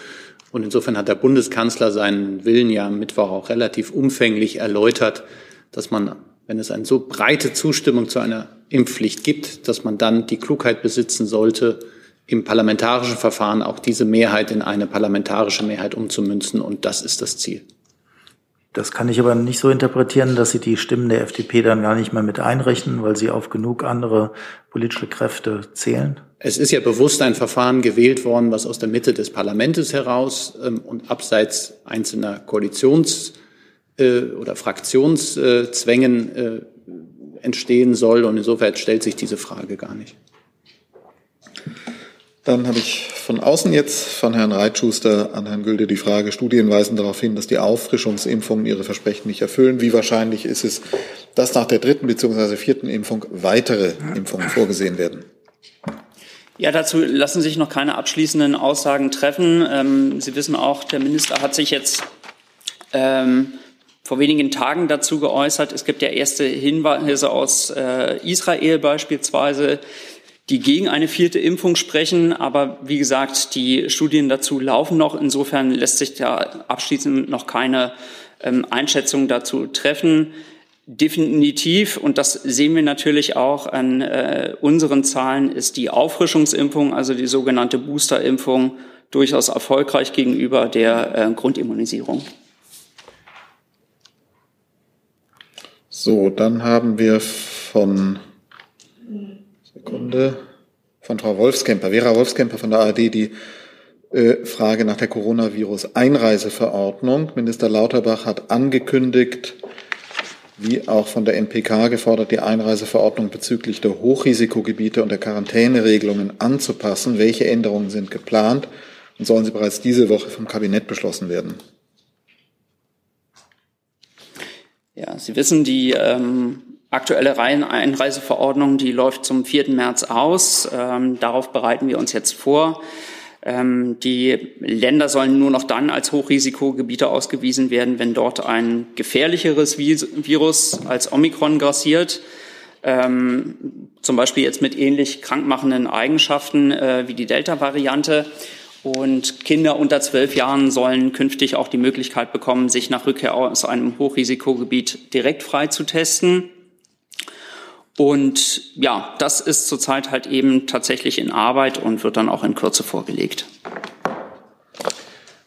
Und insofern hat der Bundeskanzler seinen Willen ja am Mittwoch auch relativ umfänglich erläutert, dass man, wenn es eine so breite Zustimmung zu einer Impfpflicht gibt, dass man dann die Klugheit besitzen sollte, im parlamentarischen Verfahren auch diese Mehrheit in eine parlamentarische Mehrheit umzumünzen. Und das ist das Ziel. Das kann ich aber nicht so interpretieren, dass Sie die Stimmen der FDP dann gar nicht mehr mit einrechnen, weil Sie auf genug andere politische Kräfte zählen? Es ist ja bewusst ein Verfahren gewählt worden, was aus der Mitte des Parlaments heraus ähm, und abseits einzelner Koalitions- äh, oder Fraktionszwängen äh, entstehen soll. Und insofern stellt sich diese Frage gar nicht. Dann habe ich von außen jetzt von Herrn Reitschuster an Herrn Gülde die Frage, Studien weisen darauf hin, dass die Auffrischungsimpfungen ihre Versprechen nicht erfüllen. Wie wahrscheinlich ist es, dass nach der dritten bzw. vierten Impfung weitere Impfungen vorgesehen werden? Ja, dazu lassen sich noch keine abschließenden Aussagen treffen. Ähm, Sie wissen auch, der Minister hat sich jetzt ähm, vor wenigen Tagen dazu geäußert. Es gibt ja erste Hinweise aus äh, Israel beispielsweise, die gegen eine vierte Impfung sprechen. Aber wie gesagt, die Studien dazu laufen noch. Insofern lässt sich da abschließend noch keine ähm, Einschätzung dazu treffen. Definitiv, und das sehen wir natürlich auch an äh, unseren Zahlen, ist die Auffrischungsimpfung, also die sogenannte Boosterimpfung, durchaus erfolgreich gegenüber der äh, Grundimmunisierung. So, dann haben wir von Sekunde, von Frau Wolfskemper, Vera Wolfskemper von der ARD, die äh, Frage nach der Coronavirus-Einreiseverordnung. Minister Lauterbach hat angekündigt, wie auch von der NPK gefordert, die Einreiseverordnung bezüglich der Hochrisikogebiete und der Quarantäneregelungen anzupassen. Welche Änderungen sind geplant und sollen sie bereits diese Woche vom Kabinett beschlossen werden? Ja, Sie wissen, die ähm, aktuelle Einreiseverordnung, die läuft zum 4. März aus. Ähm, darauf bereiten wir uns jetzt vor. Ähm, die Länder sollen nur noch dann als Hochrisikogebiete ausgewiesen werden, wenn dort ein gefährlicheres Virus als Omikron grassiert. Ähm, zum Beispiel jetzt mit ähnlich krankmachenden Eigenschaften äh, wie die Delta-Variante. Und Kinder unter zwölf Jahren sollen künftig auch die Möglichkeit bekommen, sich nach Rückkehr aus einem Hochrisikogebiet direkt frei zu testen. Und ja, das ist zurzeit halt eben tatsächlich in Arbeit und wird dann auch in Kürze vorgelegt.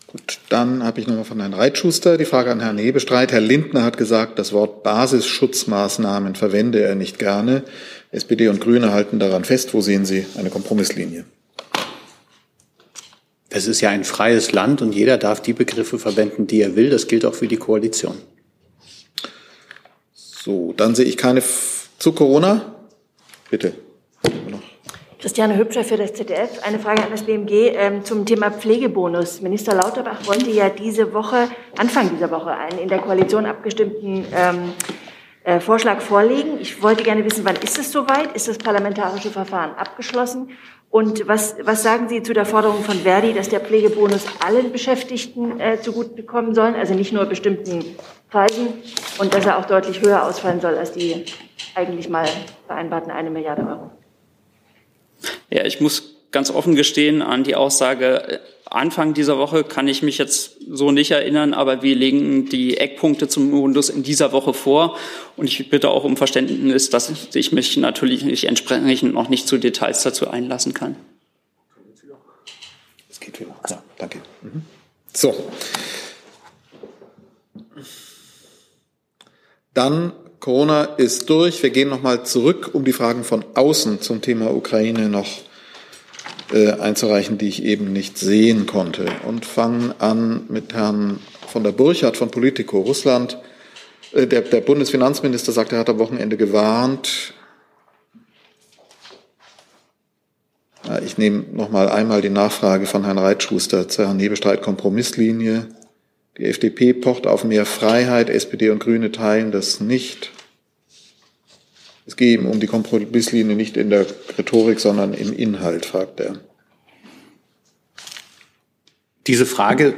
Gut, dann habe ich nochmal von Herrn Reitschuster die Frage an Herrn Hebestreit. Herr Lindner hat gesagt, das Wort Basisschutzmaßnahmen verwende er nicht gerne. SPD und Grüne halten daran fest. Wo sehen Sie eine Kompromisslinie? Es ist ja ein freies Land und jeder darf die Begriffe verwenden, die er will. Das gilt auch für die Koalition. So, dann sehe ich keine zu Corona? Bitte. Christiane Hübscher für das ZDF. Eine Frage an das BMG ähm, zum Thema Pflegebonus. Minister Lauterbach wollte ja diese Woche, Anfang dieser Woche, einen in der Koalition abgestimmten ähm, äh, Vorschlag vorlegen. Ich wollte gerne wissen, wann ist es soweit? Ist das parlamentarische Verfahren abgeschlossen? Und was, was sagen Sie zu der Forderung von Verdi, dass der Pflegebonus allen Beschäftigten äh, zugutekommen soll, also nicht nur bestimmten Kreisen, und dass er auch deutlich höher ausfallen soll als die eigentlich mal vereinbarten eine Milliarde Euro. Ja, ich muss ganz offen gestehen an die Aussage, äh, Anfang dieser Woche kann ich mich jetzt so nicht erinnern, aber wir legen die Eckpunkte zum Modus in dieser Woche vor. Und ich bitte auch um Verständnis, dass ich mich natürlich entsprechend noch nicht zu Details dazu einlassen kann. Es geht wieder. Ja, danke. Mhm. So. Dann Corona ist durch. Wir gehen nochmal zurück, um die Fragen von außen zum Thema Ukraine noch äh, einzureichen, die ich eben nicht sehen konnte. Und fangen an mit Herrn von der Burchardt von Politico. Russland, äh, der, der Bundesfinanzminister sagt, er hat am Wochenende gewarnt. Ja, ich nehme nochmal einmal die Nachfrage von Herrn Reitschuster zu Herrn Hebestreit Kompromisslinie. Die FDP pocht auf mehr Freiheit, SPD und Grüne teilen das nicht. Es gehe ihm um die Kompromisslinie nicht in der Rhetorik, sondern im Inhalt, fragt er. Diese Frage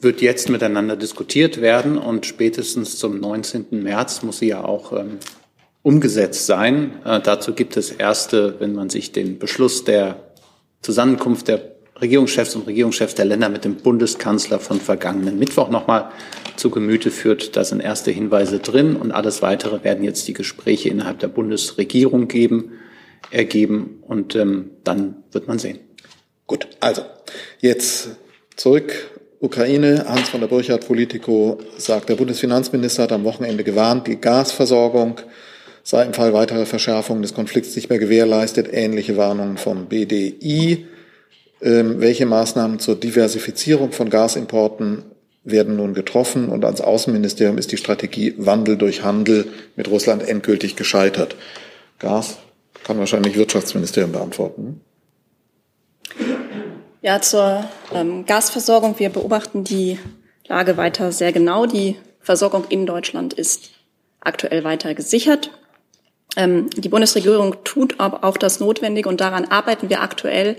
wird jetzt miteinander diskutiert werden und spätestens zum 19. März muss sie ja auch ähm, umgesetzt sein. Äh, dazu gibt es erste, wenn man sich den Beschluss der Zusammenkunft der Regierungschefs und Regierungschefs der Länder mit dem Bundeskanzler von vergangenen Mittwoch nochmal zu Gemüte führt. Da sind erste Hinweise drin und alles weitere werden jetzt die Gespräche innerhalb der Bundesregierung geben, ergeben und ähm, dann wird man sehen. Gut, also jetzt zurück. Ukraine, Hans von der Burchardt, Politico, sagt, der Bundesfinanzminister hat am Wochenende gewarnt, die Gasversorgung sei im Fall weiterer Verschärfung des Konflikts nicht mehr gewährleistet. Ähnliche Warnungen vom BDI. Ähm, welche Maßnahmen zur Diversifizierung von Gasimporten werden nun getroffen? Und ans Außenministerium ist die Strategie Wandel durch Handel mit Russland endgültig gescheitert. Gas kann wahrscheinlich Wirtschaftsministerium beantworten. Ja, zur ähm, Gasversorgung. Wir beobachten die Lage weiter sehr genau. Die Versorgung in Deutschland ist aktuell weiter gesichert. Ähm, die Bundesregierung tut aber auch das Notwendige und daran arbeiten wir aktuell,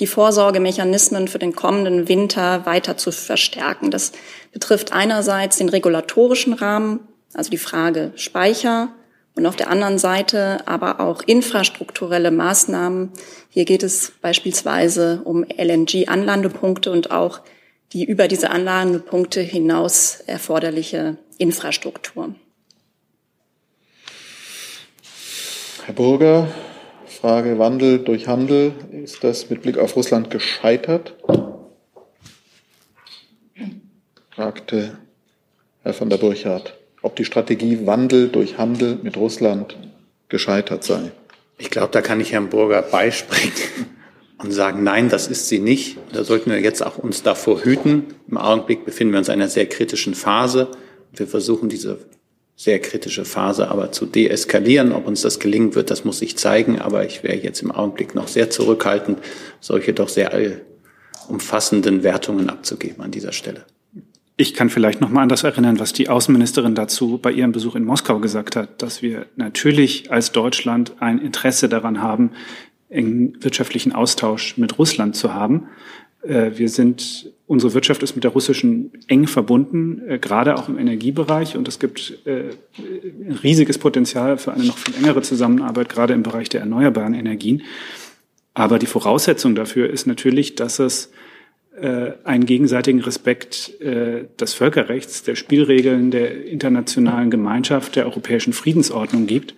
die Vorsorgemechanismen für den kommenden Winter weiter zu verstärken. Das betrifft einerseits den regulatorischen Rahmen, also die Frage Speicher, und auf der anderen Seite aber auch infrastrukturelle Maßnahmen. Hier geht es beispielsweise um LNG-Anlandepunkte und auch die über diese Anlandepunkte hinaus erforderliche Infrastruktur. Herr Burger, Frage Wandel durch Handel. Ist das mit Blick auf Russland gescheitert? fragte Herr von der Burchardt, ob die Strategie Wandel durch Handel mit Russland gescheitert sei. Ich glaube, da kann ich Herrn Burger beispringen und sagen, nein, das ist sie nicht. Da sollten wir jetzt auch uns davor hüten. Im Augenblick befinden wir uns in einer sehr kritischen Phase. Wir versuchen diese sehr kritische Phase aber zu deeskalieren. Ob uns das gelingen wird, das muss sich zeigen. Aber ich wäre jetzt im Augenblick noch sehr zurückhaltend, solche doch sehr umfassenden Wertungen abzugeben an dieser Stelle. Ich kann vielleicht noch mal an das erinnern, was die Außenministerin dazu bei ihrem Besuch in Moskau gesagt hat, dass wir natürlich als Deutschland ein Interesse daran haben, engen wirtschaftlichen Austausch mit Russland zu haben. Äh, wir sind, unsere Wirtschaft ist mit der russischen eng verbunden, äh, gerade auch im Energiebereich. Und es gibt äh, ein riesiges Potenzial für eine noch viel engere Zusammenarbeit, gerade im Bereich der erneuerbaren Energien. Aber die Voraussetzung dafür ist natürlich, dass es einen gegenseitigen Respekt des Völkerrechts, der Spielregeln der internationalen Gemeinschaft, der europäischen Friedensordnung gibt.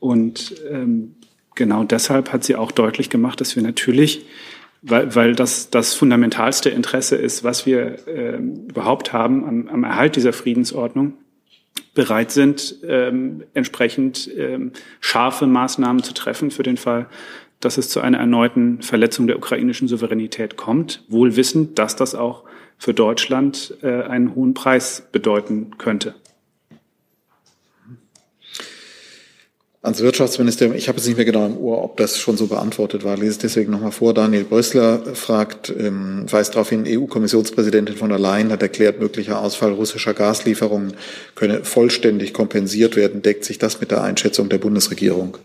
Und ähm, genau deshalb hat sie auch deutlich gemacht, dass wir natürlich weil, weil das das fundamentalste Interesse ist, was wir äh, überhaupt haben am, am Erhalt dieser Friedensordnung, bereit sind, ähm, entsprechend ähm, scharfe Maßnahmen zu treffen für den Fall, dass es zu einer erneuten Verletzung der ukrainischen Souveränität kommt, wohl wissend, dass das auch für Deutschland äh, einen hohen Preis bedeuten könnte. Ans Wirtschaftsministerium. Ich habe es nicht mehr genau im Ohr, ob das schon so beantwortet war. Lese es deswegen nochmal vor. Daniel Brössler fragt, ähm, weist darauf hin, EU-Kommissionspräsidentin von der Leyen hat erklärt, möglicher Ausfall russischer Gaslieferungen könne vollständig kompensiert werden. Deckt sich das mit der Einschätzung der Bundesregierung?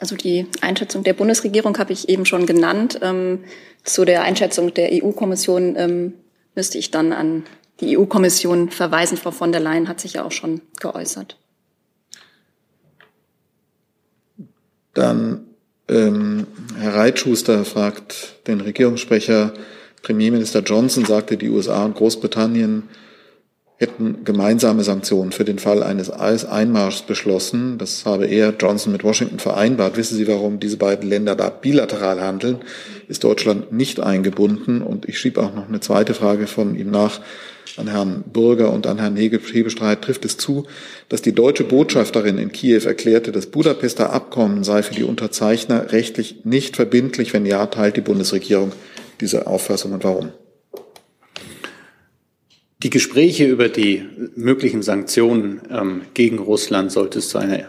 Also die Einschätzung der Bundesregierung habe ich eben schon genannt. Ähm, zu der Einschätzung der EU-Kommission ähm, müsste ich dann an die EU-Kommission verweisen. Frau von der Leyen hat sich ja auch schon geäußert. Dann ähm, Herr Reitschuster fragt den Regierungssprecher, Premierminister Johnson sagte, die USA und Großbritannien hätten gemeinsame Sanktionen für den Fall eines Einmarschs beschlossen. Das habe er, Johnson, mit Washington vereinbart. Wissen Sie, warum diese beiden Länder da bilateral handeln? Ist Deutschland nicht eingebunden? Und ich schiebe auch noch eine zweite Frage von ihm nach an Herrn Burger und an Herrn Hebestreit trifft es zu, dass die deutsche Botschafterin in Kiew erklärte, das Budapester Abkommen sei für die Unterzeichner rechtlich nicht verbindlich. Wenn ja, teilt die Bundesregierung diese Auffassung und warum? Die Gespräche über die möglichen Sanktionen ähm, gegen Russland sollte es zu einer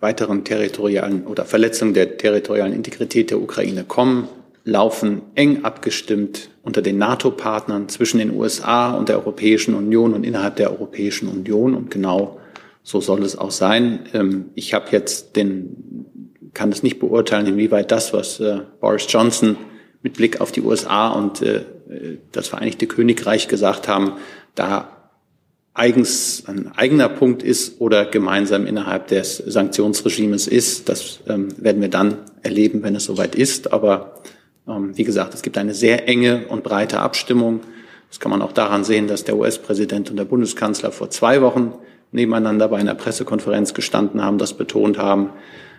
weiteren territorialen oder Verletzung der territorialen Integrität der Ukraine kommen, laufen eng abgestimmt unter den NATO-Partnern zwischen den USA und der Europäischen Union und innerhalb der Europäischen Union. Und genau so soll es auch sein. Ähm, ich habe jetzt den, kann es nicht beurteilen, inwieweit das, was äh, Boris Johnson mit Blick auf die USA und äh, das Vereinigte Königreich gesagt haben, da eigens ein eigener Punkt ist oder gemeinsam innerhalb des Sanktionsregimes ist. Das ähm, werden wir dann erleben, wenn es soweit ist. Aber wie gesagt, es gibt eine sehr enge und breite Abstimmung. Das kann man auch daran sehen, dass der US-Präsident und der Bundeskanzler vor zwei Wochen nebeneinander bei einer Pressekonferenz gestanden haben, das betont haben.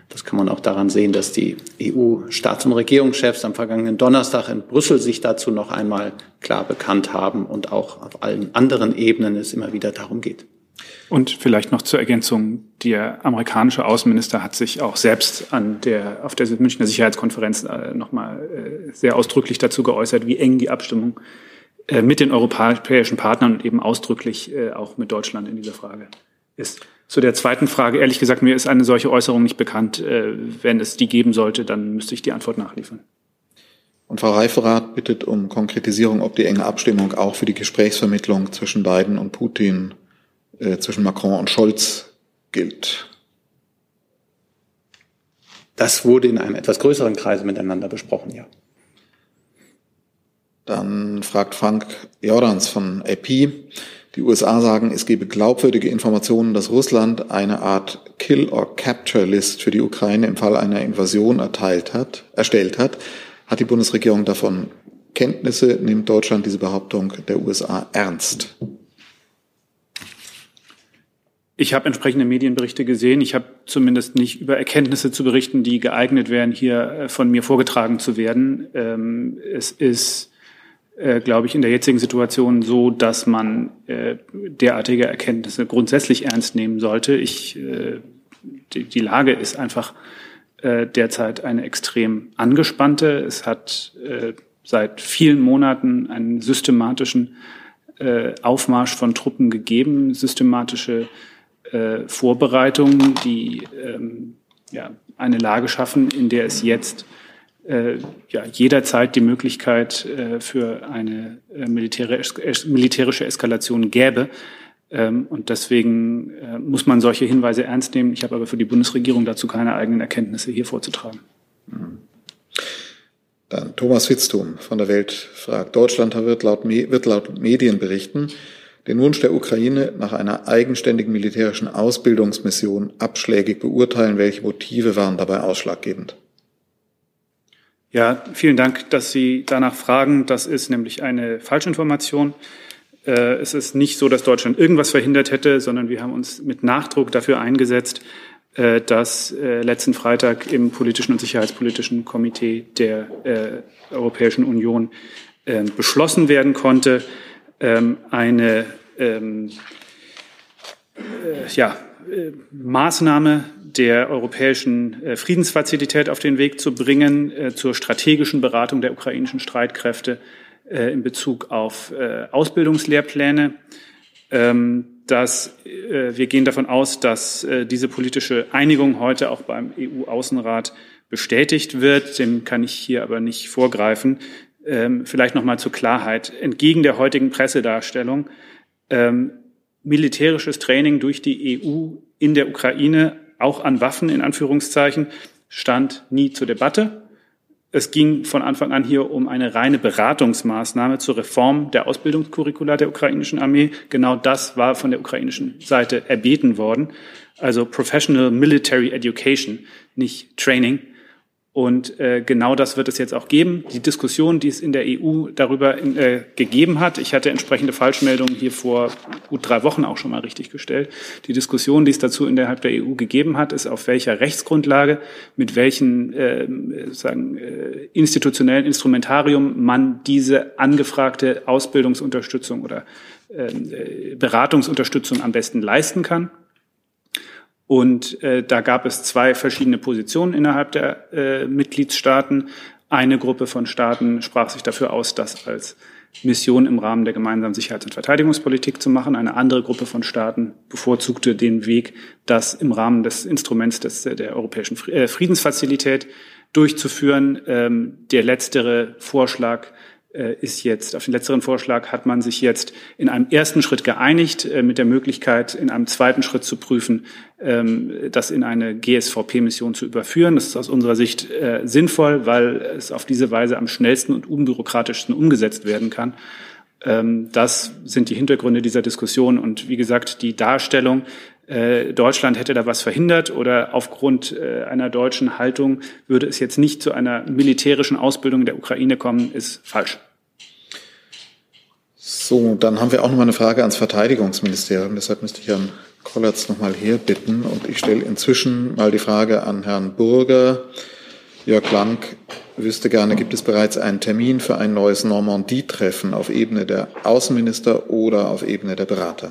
Das kann man auch daran sehen, dass die EU-Staats- und Regierungschefs am vergangenen Donnerstag in Brüssel sich dazu noch einmal klar bekannt haben und auch auf allen anderen Ebenen es immer wieder darum geht. Und vielleicht noch zur Ergänzung, der amerikanische Außenminister hat sich auch selbst an der, auf der Münchner Sicherheitskonferenz äh, nochmal äh, sehr ausdrücklich dazu geäußert, wie eng die Abstimmung äh, mit den europäischen Partnern und eben ausdrücklich auch mit Deutschland in dieser Frage ist. Zu der zweiten Frage, ehrlich gesagt, mir ist eine solche Äußerung nicht bekannt. Wenn es die geben sollte, dann müsste ich die Antwort nachliefern. Und Frau Reiferath bittet um Konkretisierung, ob die enge Abstimmung auch für die Gesprächsvermittlung zwischen Biden und Putin, äh, zwischen Macron und Scholz gilt. Das wurde in einem etwas größeren Kreise miteinander besprochen, ja. Dann fragt Frank Jordans von AP. Die USA sagen, es gebe glaubwürdige Informationen, dass Russland eine Art Kill-or-Capture-List für die Ukraine im Fall einer Invasion erteilt hat, erstellt hat. Hat die Bundesregierung davon Kenntnisse? Nimmt Deutschland diese Behauptung der USA ernst? Ich habe entsprechende Medienberichte gesehen. Ich habe zumindest nicht über Erkenntnisse zu berichten, die geeignet wären, hier äh, von mir vorgetragen zu werden. Ähm, es ist äh, glaube ich, in der jetzigen Situation so, dass man äh, derartige Erkenntnisse grundsätzlich ernst nehmen sollte. Ich, die, Lage ist einfach derzeit eine extrem angespannte. Es hat seit vielen Monaten einen systematischen Aufmarsch von Truppen gegeben, systematische äh, Vorbereitungen, die ähm, ja, eine Lage schaffen, in der es jetzt äh, ja, jederzeit die Möglichkeit äh, für eine äh, militärische Eskalation gäbe. Ähm, und deswegen äh, muss man solche Hinweise ernst nehmen. Ich habe aber für die Bundesregierung dazu keine eigenen Erkenntnisse hier vorzutragen. Dann Thomas Fitztum von der Welt fragt, Deutschland wird laut, wird laut Medienberichten den Wunsch der Ukraine nach einer eigenständigen militärischen Ausbildungsmission abschlägig beurteilen. Welche Motive waren dabei ausschlaggebend? Ja, vielen Dank, dass Sie danach fragen. Das ist nämlich eine Falschinformation. Äh, es ist nicht so, dass Deutschland irgendwas verhindert hätte, sondern wir haben uns mit Nachdruck dafür eingesetzt, äh, dass äh, letzten Freitag im politischen und sicherheitspolitischen Komitee der Europäischen Union beschlossen werden konnte, eine ähm, ja, Maßnahme der europäischen äh, Friedensfazilität auf den Weg zu bringen, äh, zur strategischen Beratung der ukrainischen Streitkräfte äh, in Bezug auf Ausbildungslehrpläne. Ähm, dass wir gehen davon aus, dass diese politische Einigung heute auch beim EU-Außenrat bestätigt wird. Dem kann ich hier aber nicht vorgreifen. Ähm, vielleicht noch mal zur Klarheit. Entgegen der heutigen Pressedarstellung ähm, militärisches Training durch die EU in der Ukraine auch an Waffen in Anführungszeichen, stand nie zur Debatte. Es ging von Anfang an hier um eine reine Beratungsmaßnahme zur Reform der Ausbildungskurricula der ukrainischen Armee. Genau das war von der ukrainischen Seite erbeten worden. Also Professional Military Education, nicht Training. Und äh, genau das wird es jetzt auch geben. Die Diskussion, die es in der EU darüber in, äh, gegeben hat, ich hatte entsprechende Falschmeldungen hier vor gut drei Wochen auch schon mal richtig gestellt. Die Diskussion, die es dazu innerhalb der EU gegeben hat, ist auf welcher Rechtsgrundlage, mit welchen äh, sagen, äh, institutionellen Instrumentarium man diese angefragte Ausbildungsunterstützung oder äh, Beratungsunterstützung am besten leisten kann. Und äh, da gab es zwei verschiedene Positionen innerhalb der äh, Mitgliedstaaten. Eine Gruppe von Staaten sprach sich dafür aus, das als Mission im Rahmen der gemeinsamen Sicherheits- und Verteidigungspolitik zu machen. Eine andere Gruppe von Staaten bevorzugte den Weg, das im Rahmen des Instruments des, der europäischen äh, Friedensfazilität durchzuführen. Ähm, der letztere Vorschlag äh, ist jetzt, auf den letzteren Vorschlag hat man sich jetzt in einem ersten Schritt geeinigt, äh, mit der Möglichkeit, in einem zweiten Schritt zu prüfen, ähm, das in eine GSVP-Mission zu überführen. Das ist aus unserer Sicht äh, sinnvoll, weil es auf diese Weise am schnellsten und unbürokratischsten umgesetzt werden kann. Ähm, das sind die Hintergründe dieser Diskussion. Und wie gesagt, die Darstellung, Deutschland hätte da was verhindert oder aufgrund einer deutschen Haltung würde es jetzt nicht zu einer militärischen Ausbildung der Ukraine kommen, ist falsch. So, dann haben wir auch noch mal eine Frage ans Verteidigungsministerium. Deshalb müsste ich Herrn Kollatz noch mal hier bitten. Und ich stelle inzwischen mal die Frage an Herrn Burger. Jörg Lang wüsste gerne, gibt es bereits einen Termin für ein neues Normandie-Treffen auf Ebene der Außenminister oder auf Ebene der Berater?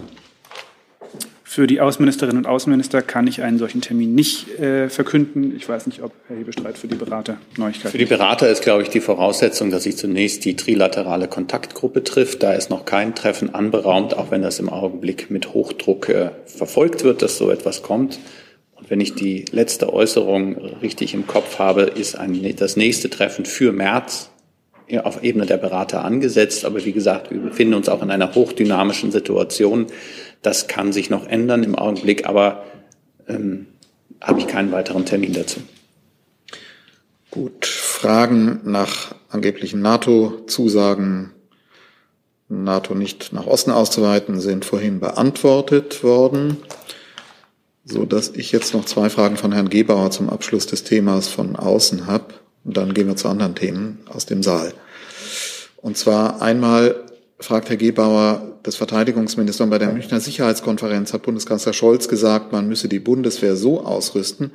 Für die Außenministerinnen und Außenminister kann ich einen solchen Termin nicht äh, verkünden. Ich weiß nicht, ob Herr Hebestreit für die Berater Neuigkeiten. Für die Berater ist, glaube ich, die Voraussetzung, dass sich zunächst die trilaterale Kontaktgruppe trifft. Da ist noch kein Treffen anberaumt, auch wenn das im Augenblick mit Hochdruck äh, verfolgt wird, dass so etwas kommt. Und wenn ich die letzte Äußerung richtig im Kopf habe, ist ein, das nächste Treffen für März auf Ebene der Berater angesetzt. Aber wie gesagt, wir befinden uns auch in einer hochdynamischen Situation. Das kann sich noch ändern im Augenblick, aber ähm, habe ich keinen weiteren Termin dazu. Gut, Fragen nach angeblichen NATO-Zusagen, NATO nicht nach Osten auszuweiten, sind vorhin beantwortet worden, so dass ich jetzt noch zwei Fragen von Herrn Gebauer zum Abschluss des Themas von außen habe. Und dann gehen wir zu anderen Themen aus dem Saal. Und zwar einmal fragt Herr Gebauer das Verteidigungsminister. Und bei der Münchner Sicherheitskonferenz hat Bundeskanzler Scholz gesagt, man müsse die Bundeswehr so ausrüsten,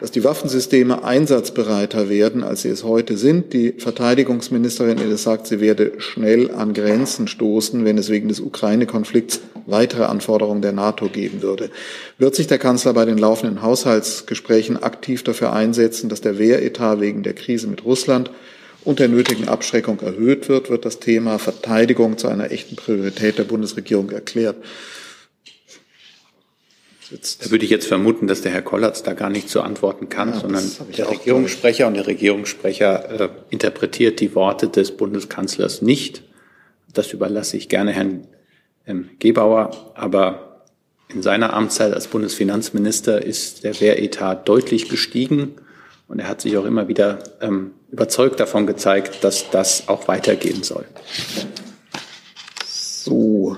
dass die Waffensysteme einsatzbereiter werden, als sie es heute sind. Die Verteidigungsministerin Illes sagt, sie werde schnell an Grenzen stoßen, wenn es wegen des Ukraine-Konflikts weitere Anforderungen der NATO geben würde. Wird sich der Kanzler bei den laufenden Haushaltsgesprächen aktiv dafür einsetzen, dass der Wehretat wegen der Krise mit Russland und der nötigen Abschreckung erhöht wird, wird das Thema Verteidigung zu einer echten Priorität der Bundesregierung erklärt. Da würde ich jetzt vermuten, dass der Herr Kollatz da gar nicht zu antworten kann, ja, sondern der Regierungssprecher und der Regierungssprecher äh, interpretiert die Worte des Bundeskanzlers nicht. Das überlasse ich gerne Herrn ähm, Gebauer. Aber in seiner Amtszeit als Bundesfinanzminister ist der Wehretat deutlich gestiegen. Und er hat sich auch immer wieder ähm, überzeugt davon gezeigt, dass das auch weitergehen soll. So,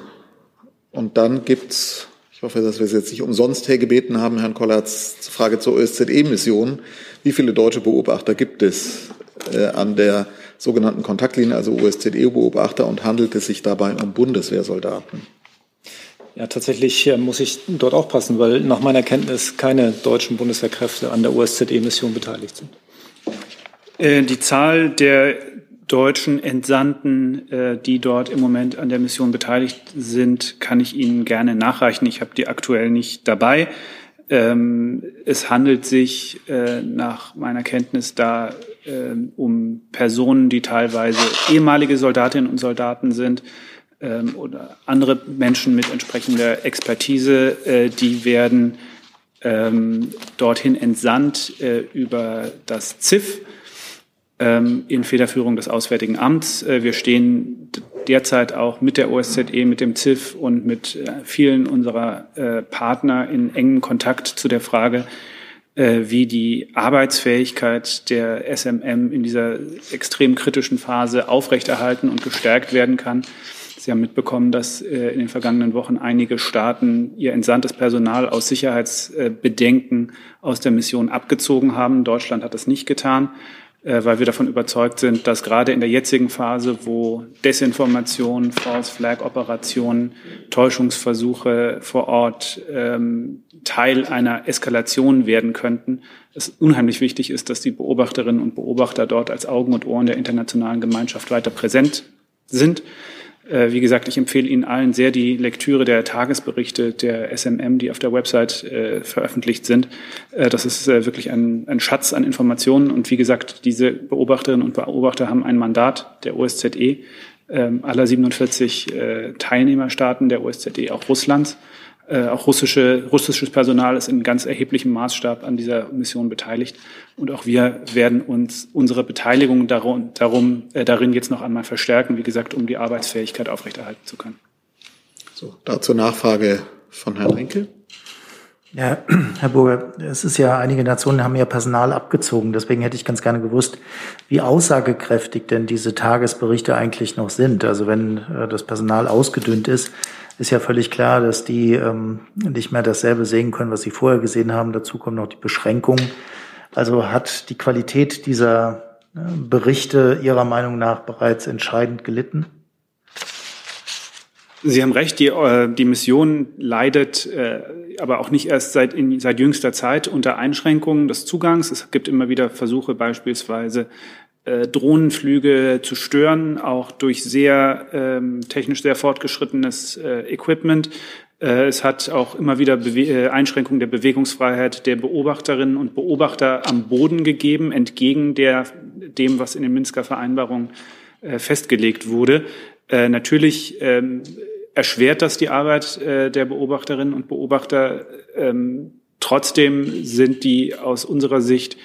und dann gibt's, ich hoffe, dass wir es jetzt nicht umsonst hergebeten haben, Herrn Kollatz, Frage zur OSZE-Mission. Wie viele deutsche Beobachter gibt es äh, an der sogenannten Kontaktlinie, also OSZE-Beobachter, und handelt es sich dabei um Bundeswehrsoldaten? Ja, tatsächlich äh, muss ich dort aufpassen, weil nach meiner Kenntnis keine deutschen Bundeswehrkräfte an der OSZE-Mission beteiligt sind. Äh, die Zahl der deutschen Entsandten, äh, die dort im Moment an der Mission beteiligt sind, kann ich Ihnen gerne nachreichen. Ich habe die aktuell nicht dabei. Ähm, es handelt sich nach meiner Kenntnis da ähm, um Personen, die teilweise ehemalige Soldatinnen und Soldaten sind, ähm, oder andere Menschen mit entsprechender Expertise, äh, die werden ähm, dorthin entsandt äh, über das ZIF ähm, in Federführung des Auswärtigen Amts. Äh, wir stehen derzeit auch mit der OSZE, mit dem ZIF und mit äh, vielen unserer äh, Partner in engen Kontakt zu der Frage, äh, wie die Arbeitsfähigkeit der SMM in dieser extrem kritischen Phase aufrechterhalten und gestärkt werden kann. Sie haben mitbekommen, dass äh, in den vergangenen Wochen einige Staaten ihr entsandtes Personal aus Sicherheitsbedenken aus der Mission abgezogen haben. Deutschland hat das nicht getan, äh, weil wir davon überzeugt sind, dass gerade in der jetzigen Phase, wo Desinformation, False Flag Operationen, Täuschungsversuche vor Ort ähm, Teil einer Eskalation werden könnten, es unheimlich wichtig ist, dass die Beobachterinnen und Beobachter dort als Augen und Ohren der internationalen Gemeinschaft weiter präsent sind. Äh, wie gesagt, ich empfehle Ihnen allen sehr die Lektüre der Tagesberichte der SMM, die auf der Website äh, veröffentlicht sind. Äh, das ist äh, wirklich ein, ein, Schatz an Informationen. Und wie gesagt, diese Beobachterinnen und Beobachter haben ein Mandat der OSZE, ähm, aller 47 äh, Teilnehmerstaaten der OSZE, auch Russlands, äh, auch russische, russisches Personal ist in ganz erheblichem Maßstab an dieser Mission beteiligt. Und auch wir werden uns unsere Beteiligung darum, darum äh, darin jetzt noch einmal verstärken, wie gesagt, um die Arbeitsfähigkeit aufrechterhalten zu können. So, dazu Nachfrage von Herrn Rinke. Ja, Herr Burger, es ist ja, einige Nationen haben ja Personal abgezogen. Deswegen hätte ich ganz gerne gewusst, wie aussagekräftig denn diese Tagesberichte eigentlich noch sind. Also wenn äh, das Personal ausgedünnt ist, ist ja völlig klar, dass die ähm, nicht mehr dasselbe sehen können, was sie vorher gesehen haben. Dazu kommen noch die Beschränkungen. Also hat die Qualität dieser äh, Berichte Ihrer Meinung nach bereits entscheidend gelitten? Sie haben recht, die, äh, die Mission leidet äh, aber auch nicht erst seit, in, seit jüngster Zeit unter Einschränkungen des Zugangs. Es gibt immer wieder Versuche, beispielsweise äh, Drohnenflüge zu stören, auch durch sehr ähm, technisch sehr fortgeschrittenes äh, Equipment. Äh, es hat auch immer wieder Bewe äh, Einschränkungen der Bewegungsfreiheit der Beobachterinnen und Beobachter am Boden gegeben, entgegen der, dem, was in den Minsker Vereinbarungen äh, festgelegt wurde. Äh, natürlich ähm, erschwert das die Arbeit äh, der Beobachterinnen und Beobachter. Ähm, trotzdem sind die aus unserer Sicht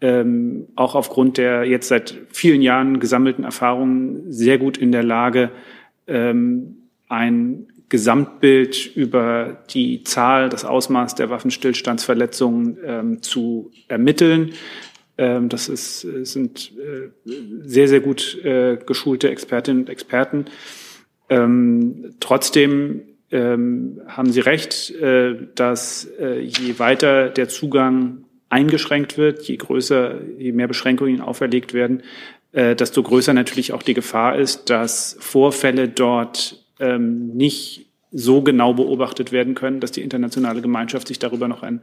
ähm, auch aufgrund der jetzt seit vielen Jahren gesammelten Erfahrungen sehr gut in der Lage, ähm, ein Gesamtbild über die Zahl, das Ausmaß der Waffenstillstandsverletzungen ähm, zu ermitteln. Ähm, das ist, sind äh, sehr, sehr gut äh, geschulte Expertinnen und Experten. Ähm, trotzdem ähm, haben Sie recht, äh, dass äh, je weiter der Zugang eingeschränkt wird, je größer, je mehr Beschränkungen auferlegt werden, äh, desto größer natürlich auch die Gefahr ist, dass Vorfälle dort ähm, nicht so genau beobachtet werden können, dass die internationale Gemeinschaft sich darüber noch ein,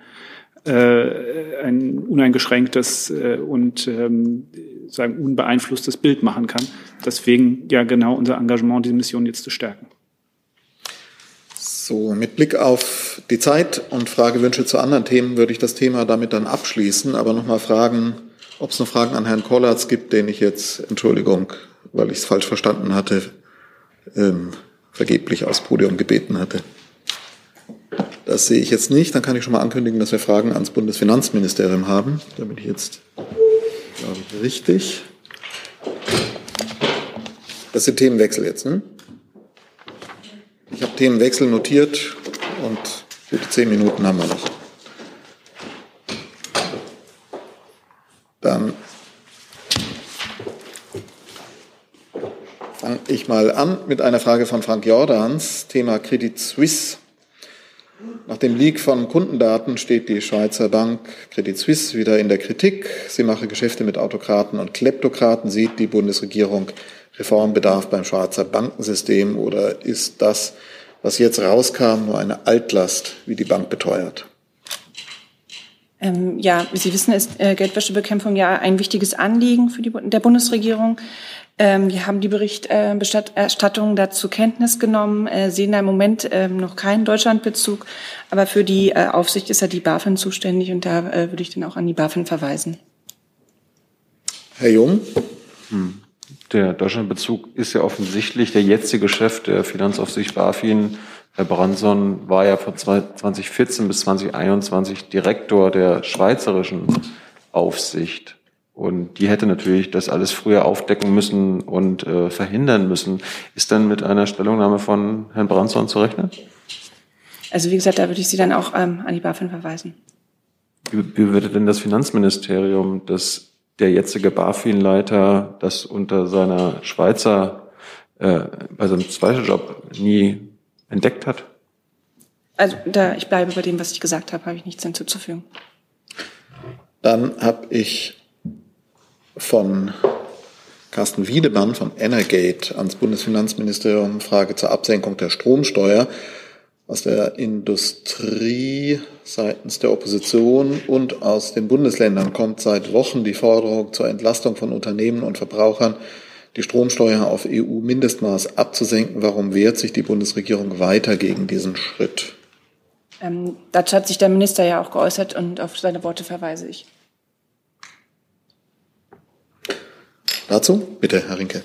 äh, ein uneingeschränktes äh, und ähm, sagen unbeeinflusstes Bild machen kann. Deswegen ja genau unser Engagement, diese Mission jetzt zu stärken. So, mit Blick auf die Zeit und Fragewünsche zu anderen Themen würde ich das Thema damit dann abschließen, aber nochmal fragen, ob es noch Fragen an Herrn Kollatz gibt, den ich jetzt, Entschuldigung, weil ich es falsch verstanden hatte, ähm, vergeblich aufs Podium gebeten hatte. Das sehe ich jetzt nicht. Dann kann ich schon mal ankündigen, dass wir Fragen ans Bundesfinanzministerium haben. Da bin ich jetzt, glaube ich, richtig. Das sind Themenwechsel jetzt, ne? Ich habe Themenwechsel notiert und gute zehn Minuten haben wir noch. Dann fange ich mal an mit einer Frage von Frank Jordans, Thema Credit Suisse. Nach dem Leak von Kundendaten steht die Schweizer Bank Credit Suisse wieder in der Kritik. Sie mache Geschäfte mit Autokraten und Kleptokraten. Sieht die Bundesregierung Reformbedarf beim Schweizer Bankensystem oder ist das, was jetzt rauskam, nur eine Altlast, wie die Bank beteuert? Ähm, ja, Sie wissen, ist äh, Geldwäschebekämpfung ja ein wichtiges Anliegen für die der Bundesregierung. Ähm, wir haben die Berichterstattung äh, dazu Kenntnis genommen, äh, sehen da im Moment äh, noch keinen Deutschlandbezug, aber für die äh, Aufsicht ist ja die BaFin zuständig und da äh, würde ich dann auch an die BaFin verweisen. Herr Jung? Hm. Der Deutschlandbezug ist ja offensichtlich der jetzige Chef der Finanzaufsicht BaFin. Herr Branson war ja von 2014 bis 2021 Direktor der schweizerischen Aufsicht. Und die hätte natürlich das alles früher aufdecken müssen und äh, verhindern müssen. Ist dann mit einer Stellungnahme von Herrn Branson zu rechnen? Also wie gesagt, da würde ich Sie dann auch ähm, an die BaFin verweisen. Wie, wie würde denn das Finanzministerium das der jetzige BaFin-Leiter das unter seiner Schweizer, äh, bei seinem zweiten Job nie entdeckt hat? Also da ich bleibe bei dem, was ich gesagt habe, habe ich nichts hinzuzufügen. Dann habe ich von Carsten Wiedemann von Energate ans Bundesfinanzministerium Frage zur Absenkung der Stromsteuer aus der Industrie seitens der Opposition und aus den Bundesländern kommt seit Wochen die Forderung zur Entlastung von Unternehmen und Verbrauchern, die Stromsteuer auf EU-Mindestmaß abzusenken. Warum wehrt sich die Bundesregierung weiter gegen diesen Schritt? Ähm, dazu hat sich der Minister ja auch geäußert und auf seine Worte verweise ich. Dazu bitte, Herr Rinke.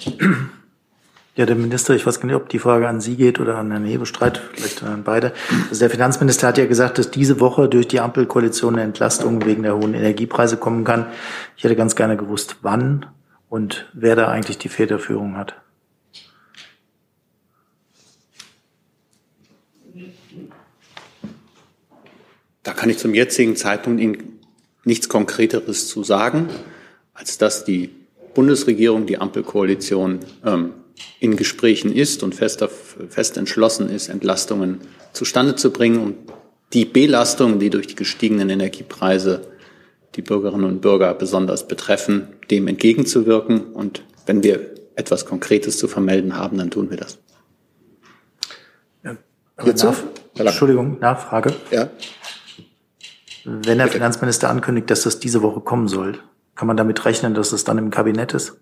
Ja, der Minister, ich weiß gar nicht, ob die Frage an Sie geht oder an Herrn Hebestreit, vielleicht an beide. Also der Finanzminister hat ja gesagt, dass diese Woche durch die Ampelkoalition eine Entlastung wegen der hohen Energiepreise kommen kann. Ich hätte ganz gerne gewusst, wann und wer da eigentlich die Federführung hat. Da kann ich zum jetzigen Zeitpunkt Ihnen nichts Konkreteres zu sagen, als dass die Bundesregierung, die Ampelkoalition ähm, in Gesprächen ist und fest, auf, fest entschlossen ist, Entlastungen zustande zu bringen, um die Belastungen, die durch die gestiegenen Energiepreise die Bürgerinnen und Bürger besonders betreffen, dem entgegenzuwirken. Und wenn wir etwas Konkretes zu vermelden haben, dann tun wir das. Ja, nach, Entschuldigung, Nachfrage. Ja. Wenn der Finanzminister ankündigt, dass das diese Woche kommen soll, kann man damit rechnen, dass es dann im Kabinett ist?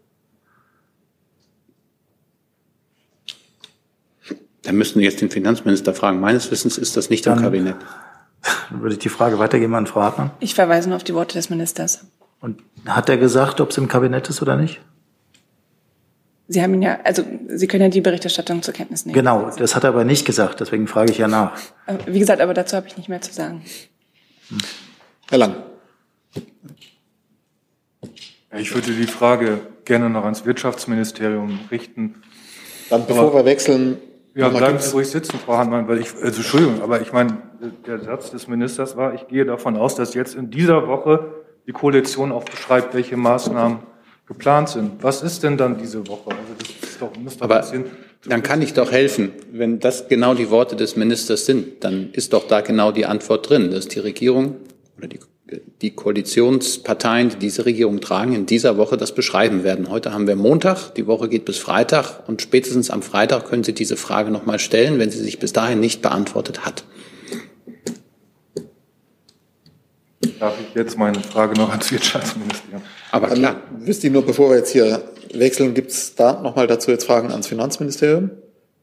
Da müssten wir jetzt den Finanzminister fragen. Meines Wissens ist das nicht dann, im Kabinett. Dann würde ich die Frage weitergeben an Frau Hartmann. Ich verweise nur auf die Worte des Ministers. Und hat er gesagt, ob es im Kabinett ist oder nicht? Sie haben ihn ja, also Sie können ja die Berichterstattung zur Kenntnis nehmen. Genau, das hat er aber nicht gesagt, deswegen frage ich ja nach. Äh, wie gesagt, aber dazu habe ich nicht mehr zu sagen. Herr Lang. Ich würde die Frage gerne noch ans Wirtschaftsministerium richten. Dann, bevor aber, wir wechseln. Ja, bleiben Sie ruhig sitzen, Frau Hartmann, weil ich, also Entschuldigung, aber ich meine, der Satz des Ministers war, ich gehe davon aus, dass jetzt in dieser Woche die Koalition auch beschreibt, welche Maßnahmen geplant sind. Was ist denn dann diese Woche? Also das ist doch, muss doch aber ein bisschen dann kann ich doch helfen. Wenn das genau die Worte des Ministers sind, dann ist doch da genau die Antwort drin, dass die Regierung oder die, die Koalitionsparteien, die diese Regierung tragen, in dieser Woche das beschreiben werden. Heute haben wir Montag, die Woche geht bis Freitag und spätestens am Freitag können Sie diese Frage nochmal stellen, wenn sie sich bis dahin nicht beantwortet hat. Darf ich jetzt meine Frage noch ans Wirtschaftsministerium? Aber klar. Ähm, wisst ihr nur, bevor wir jetzt hier wechseln, gibt es da nochmal dazu jetzt Fragen ans Finanzministerium?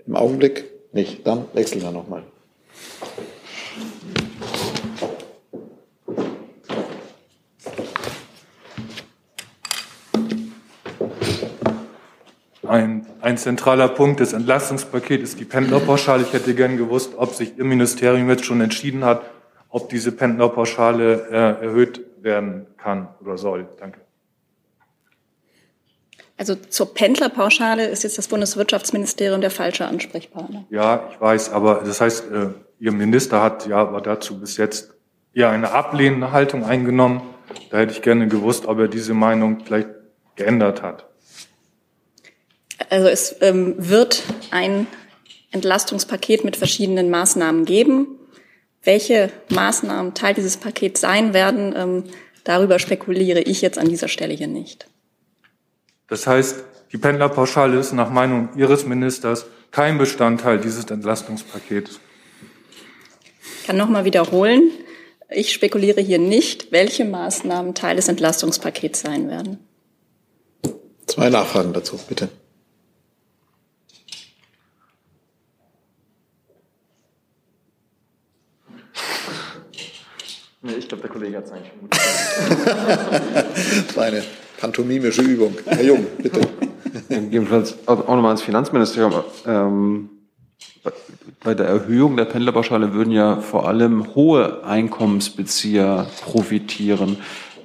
Im Augenblick nicht. Dann wechseln wir nochmal. Ein, ein zentraler Punkt des Entlastungspakets ist die Pendlerpauschale. Ich hätte gern gewusst, ob sich Ihr Ministerium jetzt schon entschieden hat, ob diese Pendlerpauschale äh, erhöht werden kann oder soll. Danke. Also zur Pendlerpauschale ist jetzt das Bundeswirtschaftsministerium der falsche Ansprechpartner. Ja, ich weiß, aber das heißt, äh, Ihr Minister hat ja aber dazu bis jetzt eher eine ablehnende Haltung eingenommen. Da hätte ich gerne gewusst, ob er diese Meinung vielleicht geändert hat. Also es ähm, wird ein Entlastungspaket mit verschiedenen Maßnahmen geben. Welche Maßnahmen Teil dieses Pakets sein werden, ähm, darüber spekuliere ich jetzt an dieser Stelle hier nicht. Das heißt, die Pendlerpauschale ist nach Meinung Ihres Ministers kein Bestandteil dieses Entlastungspakets. Ich kann nochmal wiederholen. Ich spekuliere hier nicht, welche Maßnahmen Teil des Entlastungspakets sein werden. Zwei Nachfragen dazu, bitte. Nee, ich glaube, der Kollege hat es eigentlich schon gut gesagt. das war eine pantomimische Übung. Herr Jung, bitte. Gegebenenfalls auch nochmal ans Finanzministerium. Ähm, bei der Erhöhung der Pendlerpauschale würden ja vor allem hohe Einkommensbezieher profitieren.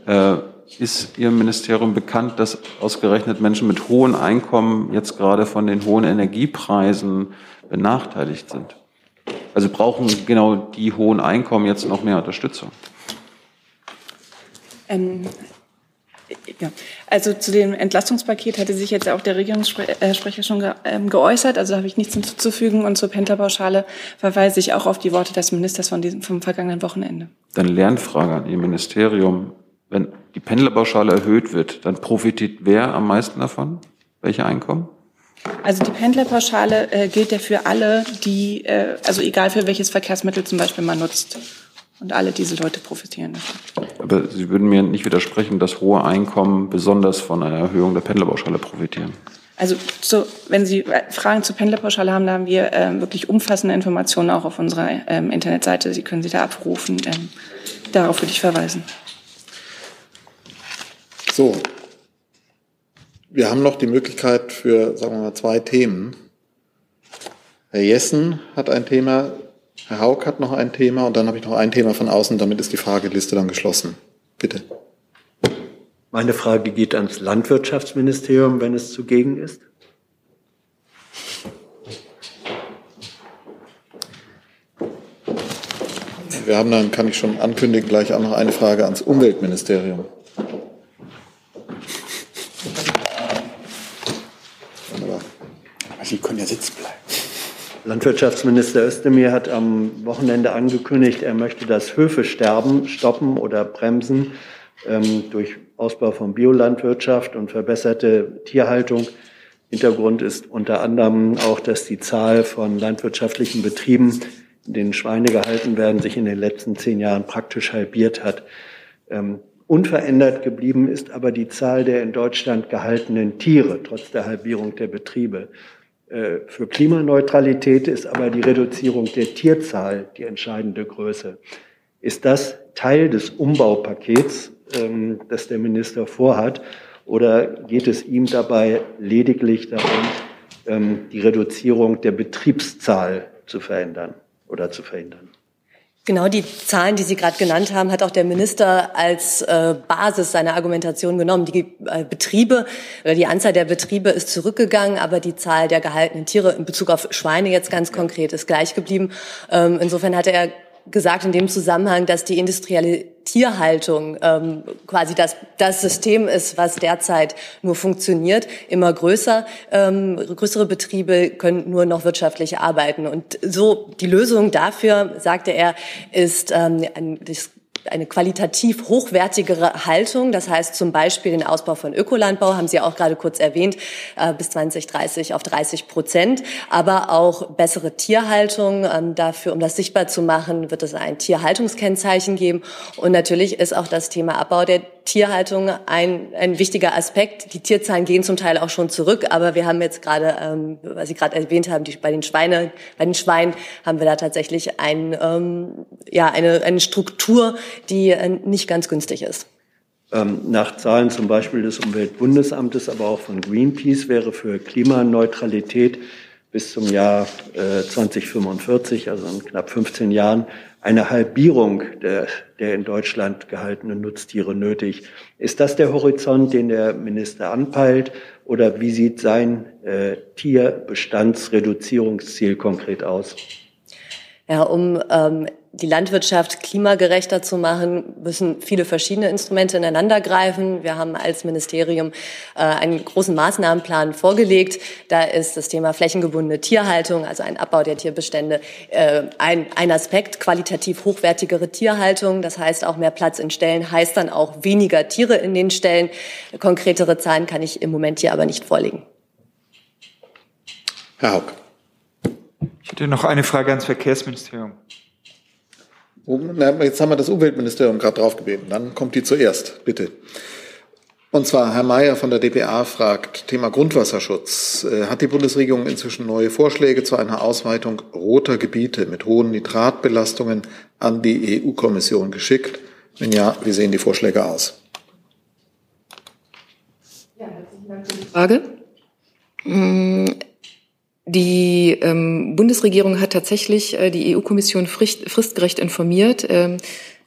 Äh, ist Ihrem Ministerium bekannt, dass ausgerechnet Menschen mit hohen Einkommen jetzt gerade von den hohen Energiepreisen benachteiligt sind? Also brauchen genau die hohen Einkommen jetzt noch mehr Unterstützung? Ähm, ja, also zu dem Entlastungspaket hatte sich jetzt auch der Regierungssprecher schon ge ähm, geäußert, also habe ich nichts hinzuzufügen. Und zur Pendlerpauschale verweise ich auch auf die Worte des Ministers von diesem, vom vergangenen Wochenende. Dann Lernfrage an Ihr Ministerium. Wenn die Pendlerpauschale erhöht wird, dann profitiert wer am meisten davon? Welche Einkommen? Also die Pendlerpauschale äh, gilt ja für alle, die, äh, also egal für welches Verkehrsmittel zum Beispiel man nutzt. Und alle diese Leute profitieren davon. Aber Sie würden mir nicht widersprechen, dass hohe Einkommen besonders von einer Erhöhung der Pendlerpauschale profitieren. Also so, wenn Sie Fragen zur Pendlerpauschale haben, da haben wir ähm, wirklich umfassende Informationen auch auf unserer ähm, Internetseite. Sie können sie da abrufen. Ähm, darauf würde ich verweisen. So. wir haben noch die Möglichkeit für, sagen wir mal, zwei Themen. Herr Jessen hat ein Thema, Herr Haug hat noch ein Thema und dann habe ich noch ein Thema von außen, damit ist die Frageliste dann geschlossen. Bitte. Meine Frage geht ans Landwirtschaftsministerium, wenn es zugegen ist. Wir haben dann, kann ich schon ankündigen, gleich auch noch eine Frage ans Umweltministerium. Aber Sie können ja sitzen bleiben. Landwirtschaftsminister Özdemir hat am Wochenende angekündigt, er möchte das Höfesterben stoppen oder bremsen ähm, durch Ausbau von Biolandwirtschaft und verbesserte Tierhaltung. Hintergrund ist unter anderem auch, dass die Zahl von landwirtschaftlichen Betrieben, in denen Schweine gehalten werden, sich in den letzten zehn Jahren praktisch halbiert hat. Ähm, unverändert geblieben ist aber die Zahl der in Deutschland gehaltenen Tiere, trotz der Halbierung der Betriebe. Äh, für Klimaneutralität ist aber die Reduzierung der Tierzahl die entscheidende Größe. Ist das Teil des Umbaupakets, ähm, das der Minister vorhat, oder geht es ihm dabei lediglich darum, ähm, die Reduzierung der Betriebszahl zu verändern oder zu verhindern? Genau die Zahlen, die Sie gerade genannt haben, hat auch der Minister als äh, Basis seiner Argumentation genommen. Die äh, Betriebe oder die Anzahl der Betriebe ist zurückgegangen, aber die Zahl der gehaltenen Tiere in Bezug auf Schweine jetzt ganz konkret ist gleich geblieben. Ähm, insofern hatte er gesagt in dem Zusammenhang, dass die industrielle Tierhaltung ähm, quasi das, das System ist, was derzeit nur funktioniert. Immer größer, ähm, größere Betriebe können nur noch wirtschaftlich arbeiten. Und so die Lösung dafür, sagte er, ist ähm, das eine qualitativ hochwertigere Haltung. Das heißt zum Beispiel den Ausbau von Ökolandbau, haben Sie auch gerade kurz erwähnt, äh, bis 2030 auf 30 Prozent. Aber auch bessere Tierhaltung. Ähm, dafür, um das sichtbar zu machen, wird es ein Tierhaltungskennzeichen geben. Und natürlich ist auch das Thema Abbau der Tierhaltung ein, ein wichtiger Aspekt. Die Tierzahlen gehen zum Teil auch schon zurück, aber wir haben jetzt gerade, ähm, was Sie gerade erwähnt haben, die, bei den Schweine, bei den Schweinen haben wir da tatsächlich ein, ähm, ja, eine, eine Struktur, die äh, nicht ganz günstig ist. Ähm, nach Zahlen zum Beispiel des Umweltbundesamtes, aber auch von Greenpeace wäre für Klimaneutralität bis zum Jahr äh, 2045, also in knapp 15 Jahren, eine Halbierung der, der in Deutschland gehaltenen Nutztiere nötig. Ist das der Horizont, den der Minister anpeilt? Oder wie sieht sein äh, Tierbestandsreduzierungsziel konkret aus? Ja, um ähm, die Landwirtschaft klimagerechter zu machen, müssen viele verschiedene Instrumente ineinander greifen. Wir haben als Ministerium äh, einen großen Maßnahmenplan vorgelegt. Da ist das Thema flächengebundene Tierhaltung, also ein Abbau der Tierbestände, äh, ein, ein Aspekt. Qualitativ hochwertigere Tierhaltung, das heißt auch mehr Platz in Ställen, heißt dann auch weniger Tiere in den Ställen. Konkretere Zahlen kann ich im Moment hier aber nicht vorlegen. Herr Haug. Ich hätte noch eine Frage ans Verkehrsministerium. Jetzt haben wir das Umweltministerium gerade draufgebeten. Dann kommt die zuerst, bitte. Und zwar Herr Mayer von der DPA fragt, Thema Grundwasserschutz. Äh, hat die Bundesregierung inzwischen neue Vorschläge zu einer Ausweitung roter Gebiete mit hohen Nitratbelastungen an die EU-Kommission geschickt? Wenn ja, wie sehen die Vorschläge aus? Ja, herzlichen Dank für die Frage. Die ähm, Bundesregierung hat tatsächlich äh, die EU-Kommission fristgerecht informiert. Ähm,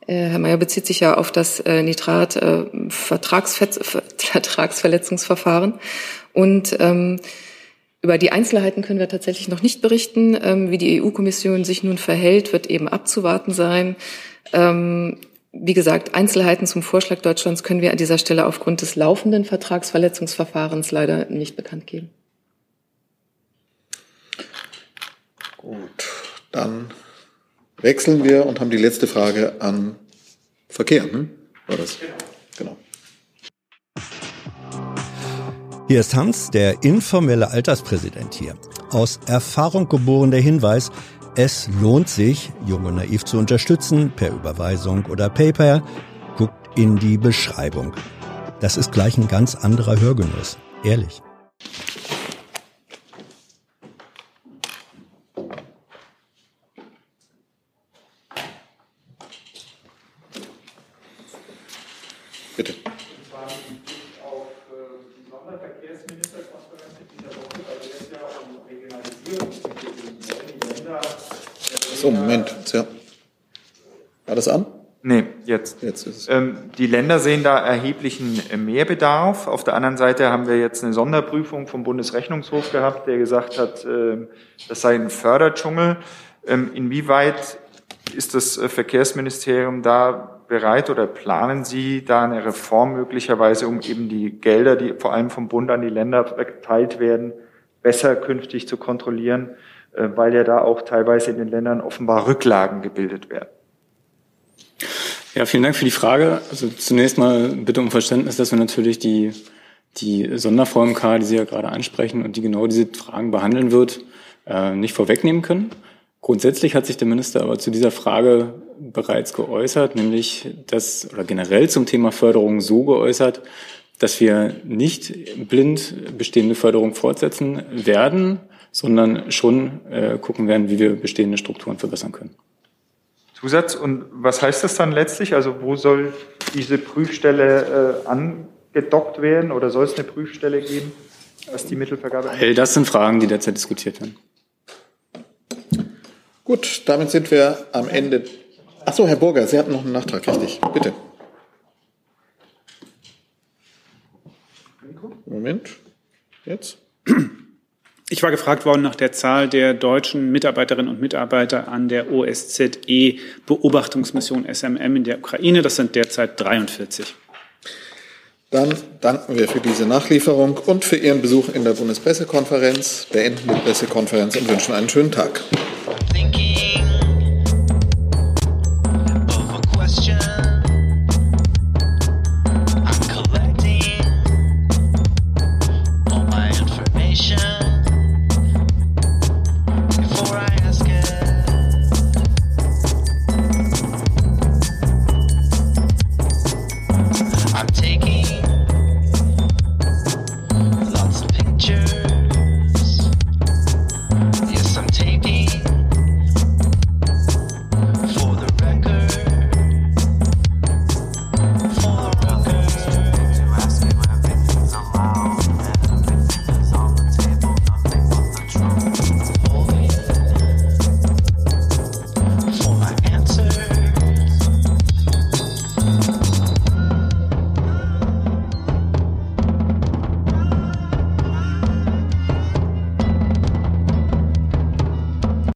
äh, Herr Mayer bezieht sich ja auf das äh, Nitrat-Vertragsverletzungsverfahren. Äh, Und ähm, über die Einzelheiten können wir tatsächlich noch nicht berichten. Ähm, wie die EU-Kommission sich nun verhält, wird eben abzuwarten sein. Ähm, wie gesagt, Einzelheiten zum Vorschlag Deutschlands können wir an dieser Stelle aufgrund des laufenden Vertragsverletzungsverfahrens leider nicht bekannt geben. Gut, dann wechseln wir und haben die letzte Frage an Verkehr. Hm? War das? Genau. Hier ist Hans, der informelle Alterspräsident hier. Aus Erfahrung geboren der Hinweis, es lohnt sich, Jung und Naiv zu unterstützen, per Überweisung oder PayPal. Guckt in die Beschreibung. Das ist gleich ein ganz anderer Hörgenuss. Ehrlich. So, Moment. Ja. War das an? Nee, jetzt. Jetzt ist es. Ähm, die Länder sehen da erheblichen Mehrbedarf. Auf der anderen Seite haben wir jetzt eine Sonderprüfung vom Bundesrechnungshof gehabt, der gesagt hat, äh, das sei ein Förderdschungel. Ähm, inwieweit ist das äh, Verkehrsministerium da bereit oder planen Sie da eine Reform möglicherweise, um eben die Gelder, die vor allem vom Bund an die Länder verteilt werden, besser künftig zu kontrollieren, weil ja da auch teilweise in den Ländern offenbar Rücklagen gebildet werden? Ja, vielen Dank für die Frage. Also zunächst mal bitte um Verständnis, dass wir natürlich die, die Sondervmk, die Sie ja gerade ansprechen und die genau diese Fragen behandeln wird, äh, nicht vorwegnehmen können. Grundsätzlich hat sich der Minister aber zu dieser Frage bereits geäußert, nämlich das oder generell zum Thema Förderung so geäußert, dass wir nicht blind bestehende Förderung fortsetzen werden, sondern schon äh, gucken werden, wie wir bestehende Strukturen verbessern können. Zusatz. Und was heißt das dann letztlich? Also wo soll diese Prüfstelle äh, angedockt werden oder soll es eine Prüfstelle geben, was die Mittelvergabe angeht? Das sind Fragen, die derzeit diskutiert werden. Gut, damit sind wir am Ende. Ach so, Herr Burger, Sie hatten noch einen Nachtrag, richtig? Bitte. Moment. Jetzt. Ich war gefragt worden nach der Zahl der deutschen Mitarbeiterinnen und Mitarbeiter an der OSZE-Beobachtungsmission SMM in der Ukraine. Das sind derzeit 43. Dann danken wir für diese Nachlieferung und für Ihren Besuch in der Bundespressekonferenz, beenden die Pressekonferenz und wünschen einen schönen Tag.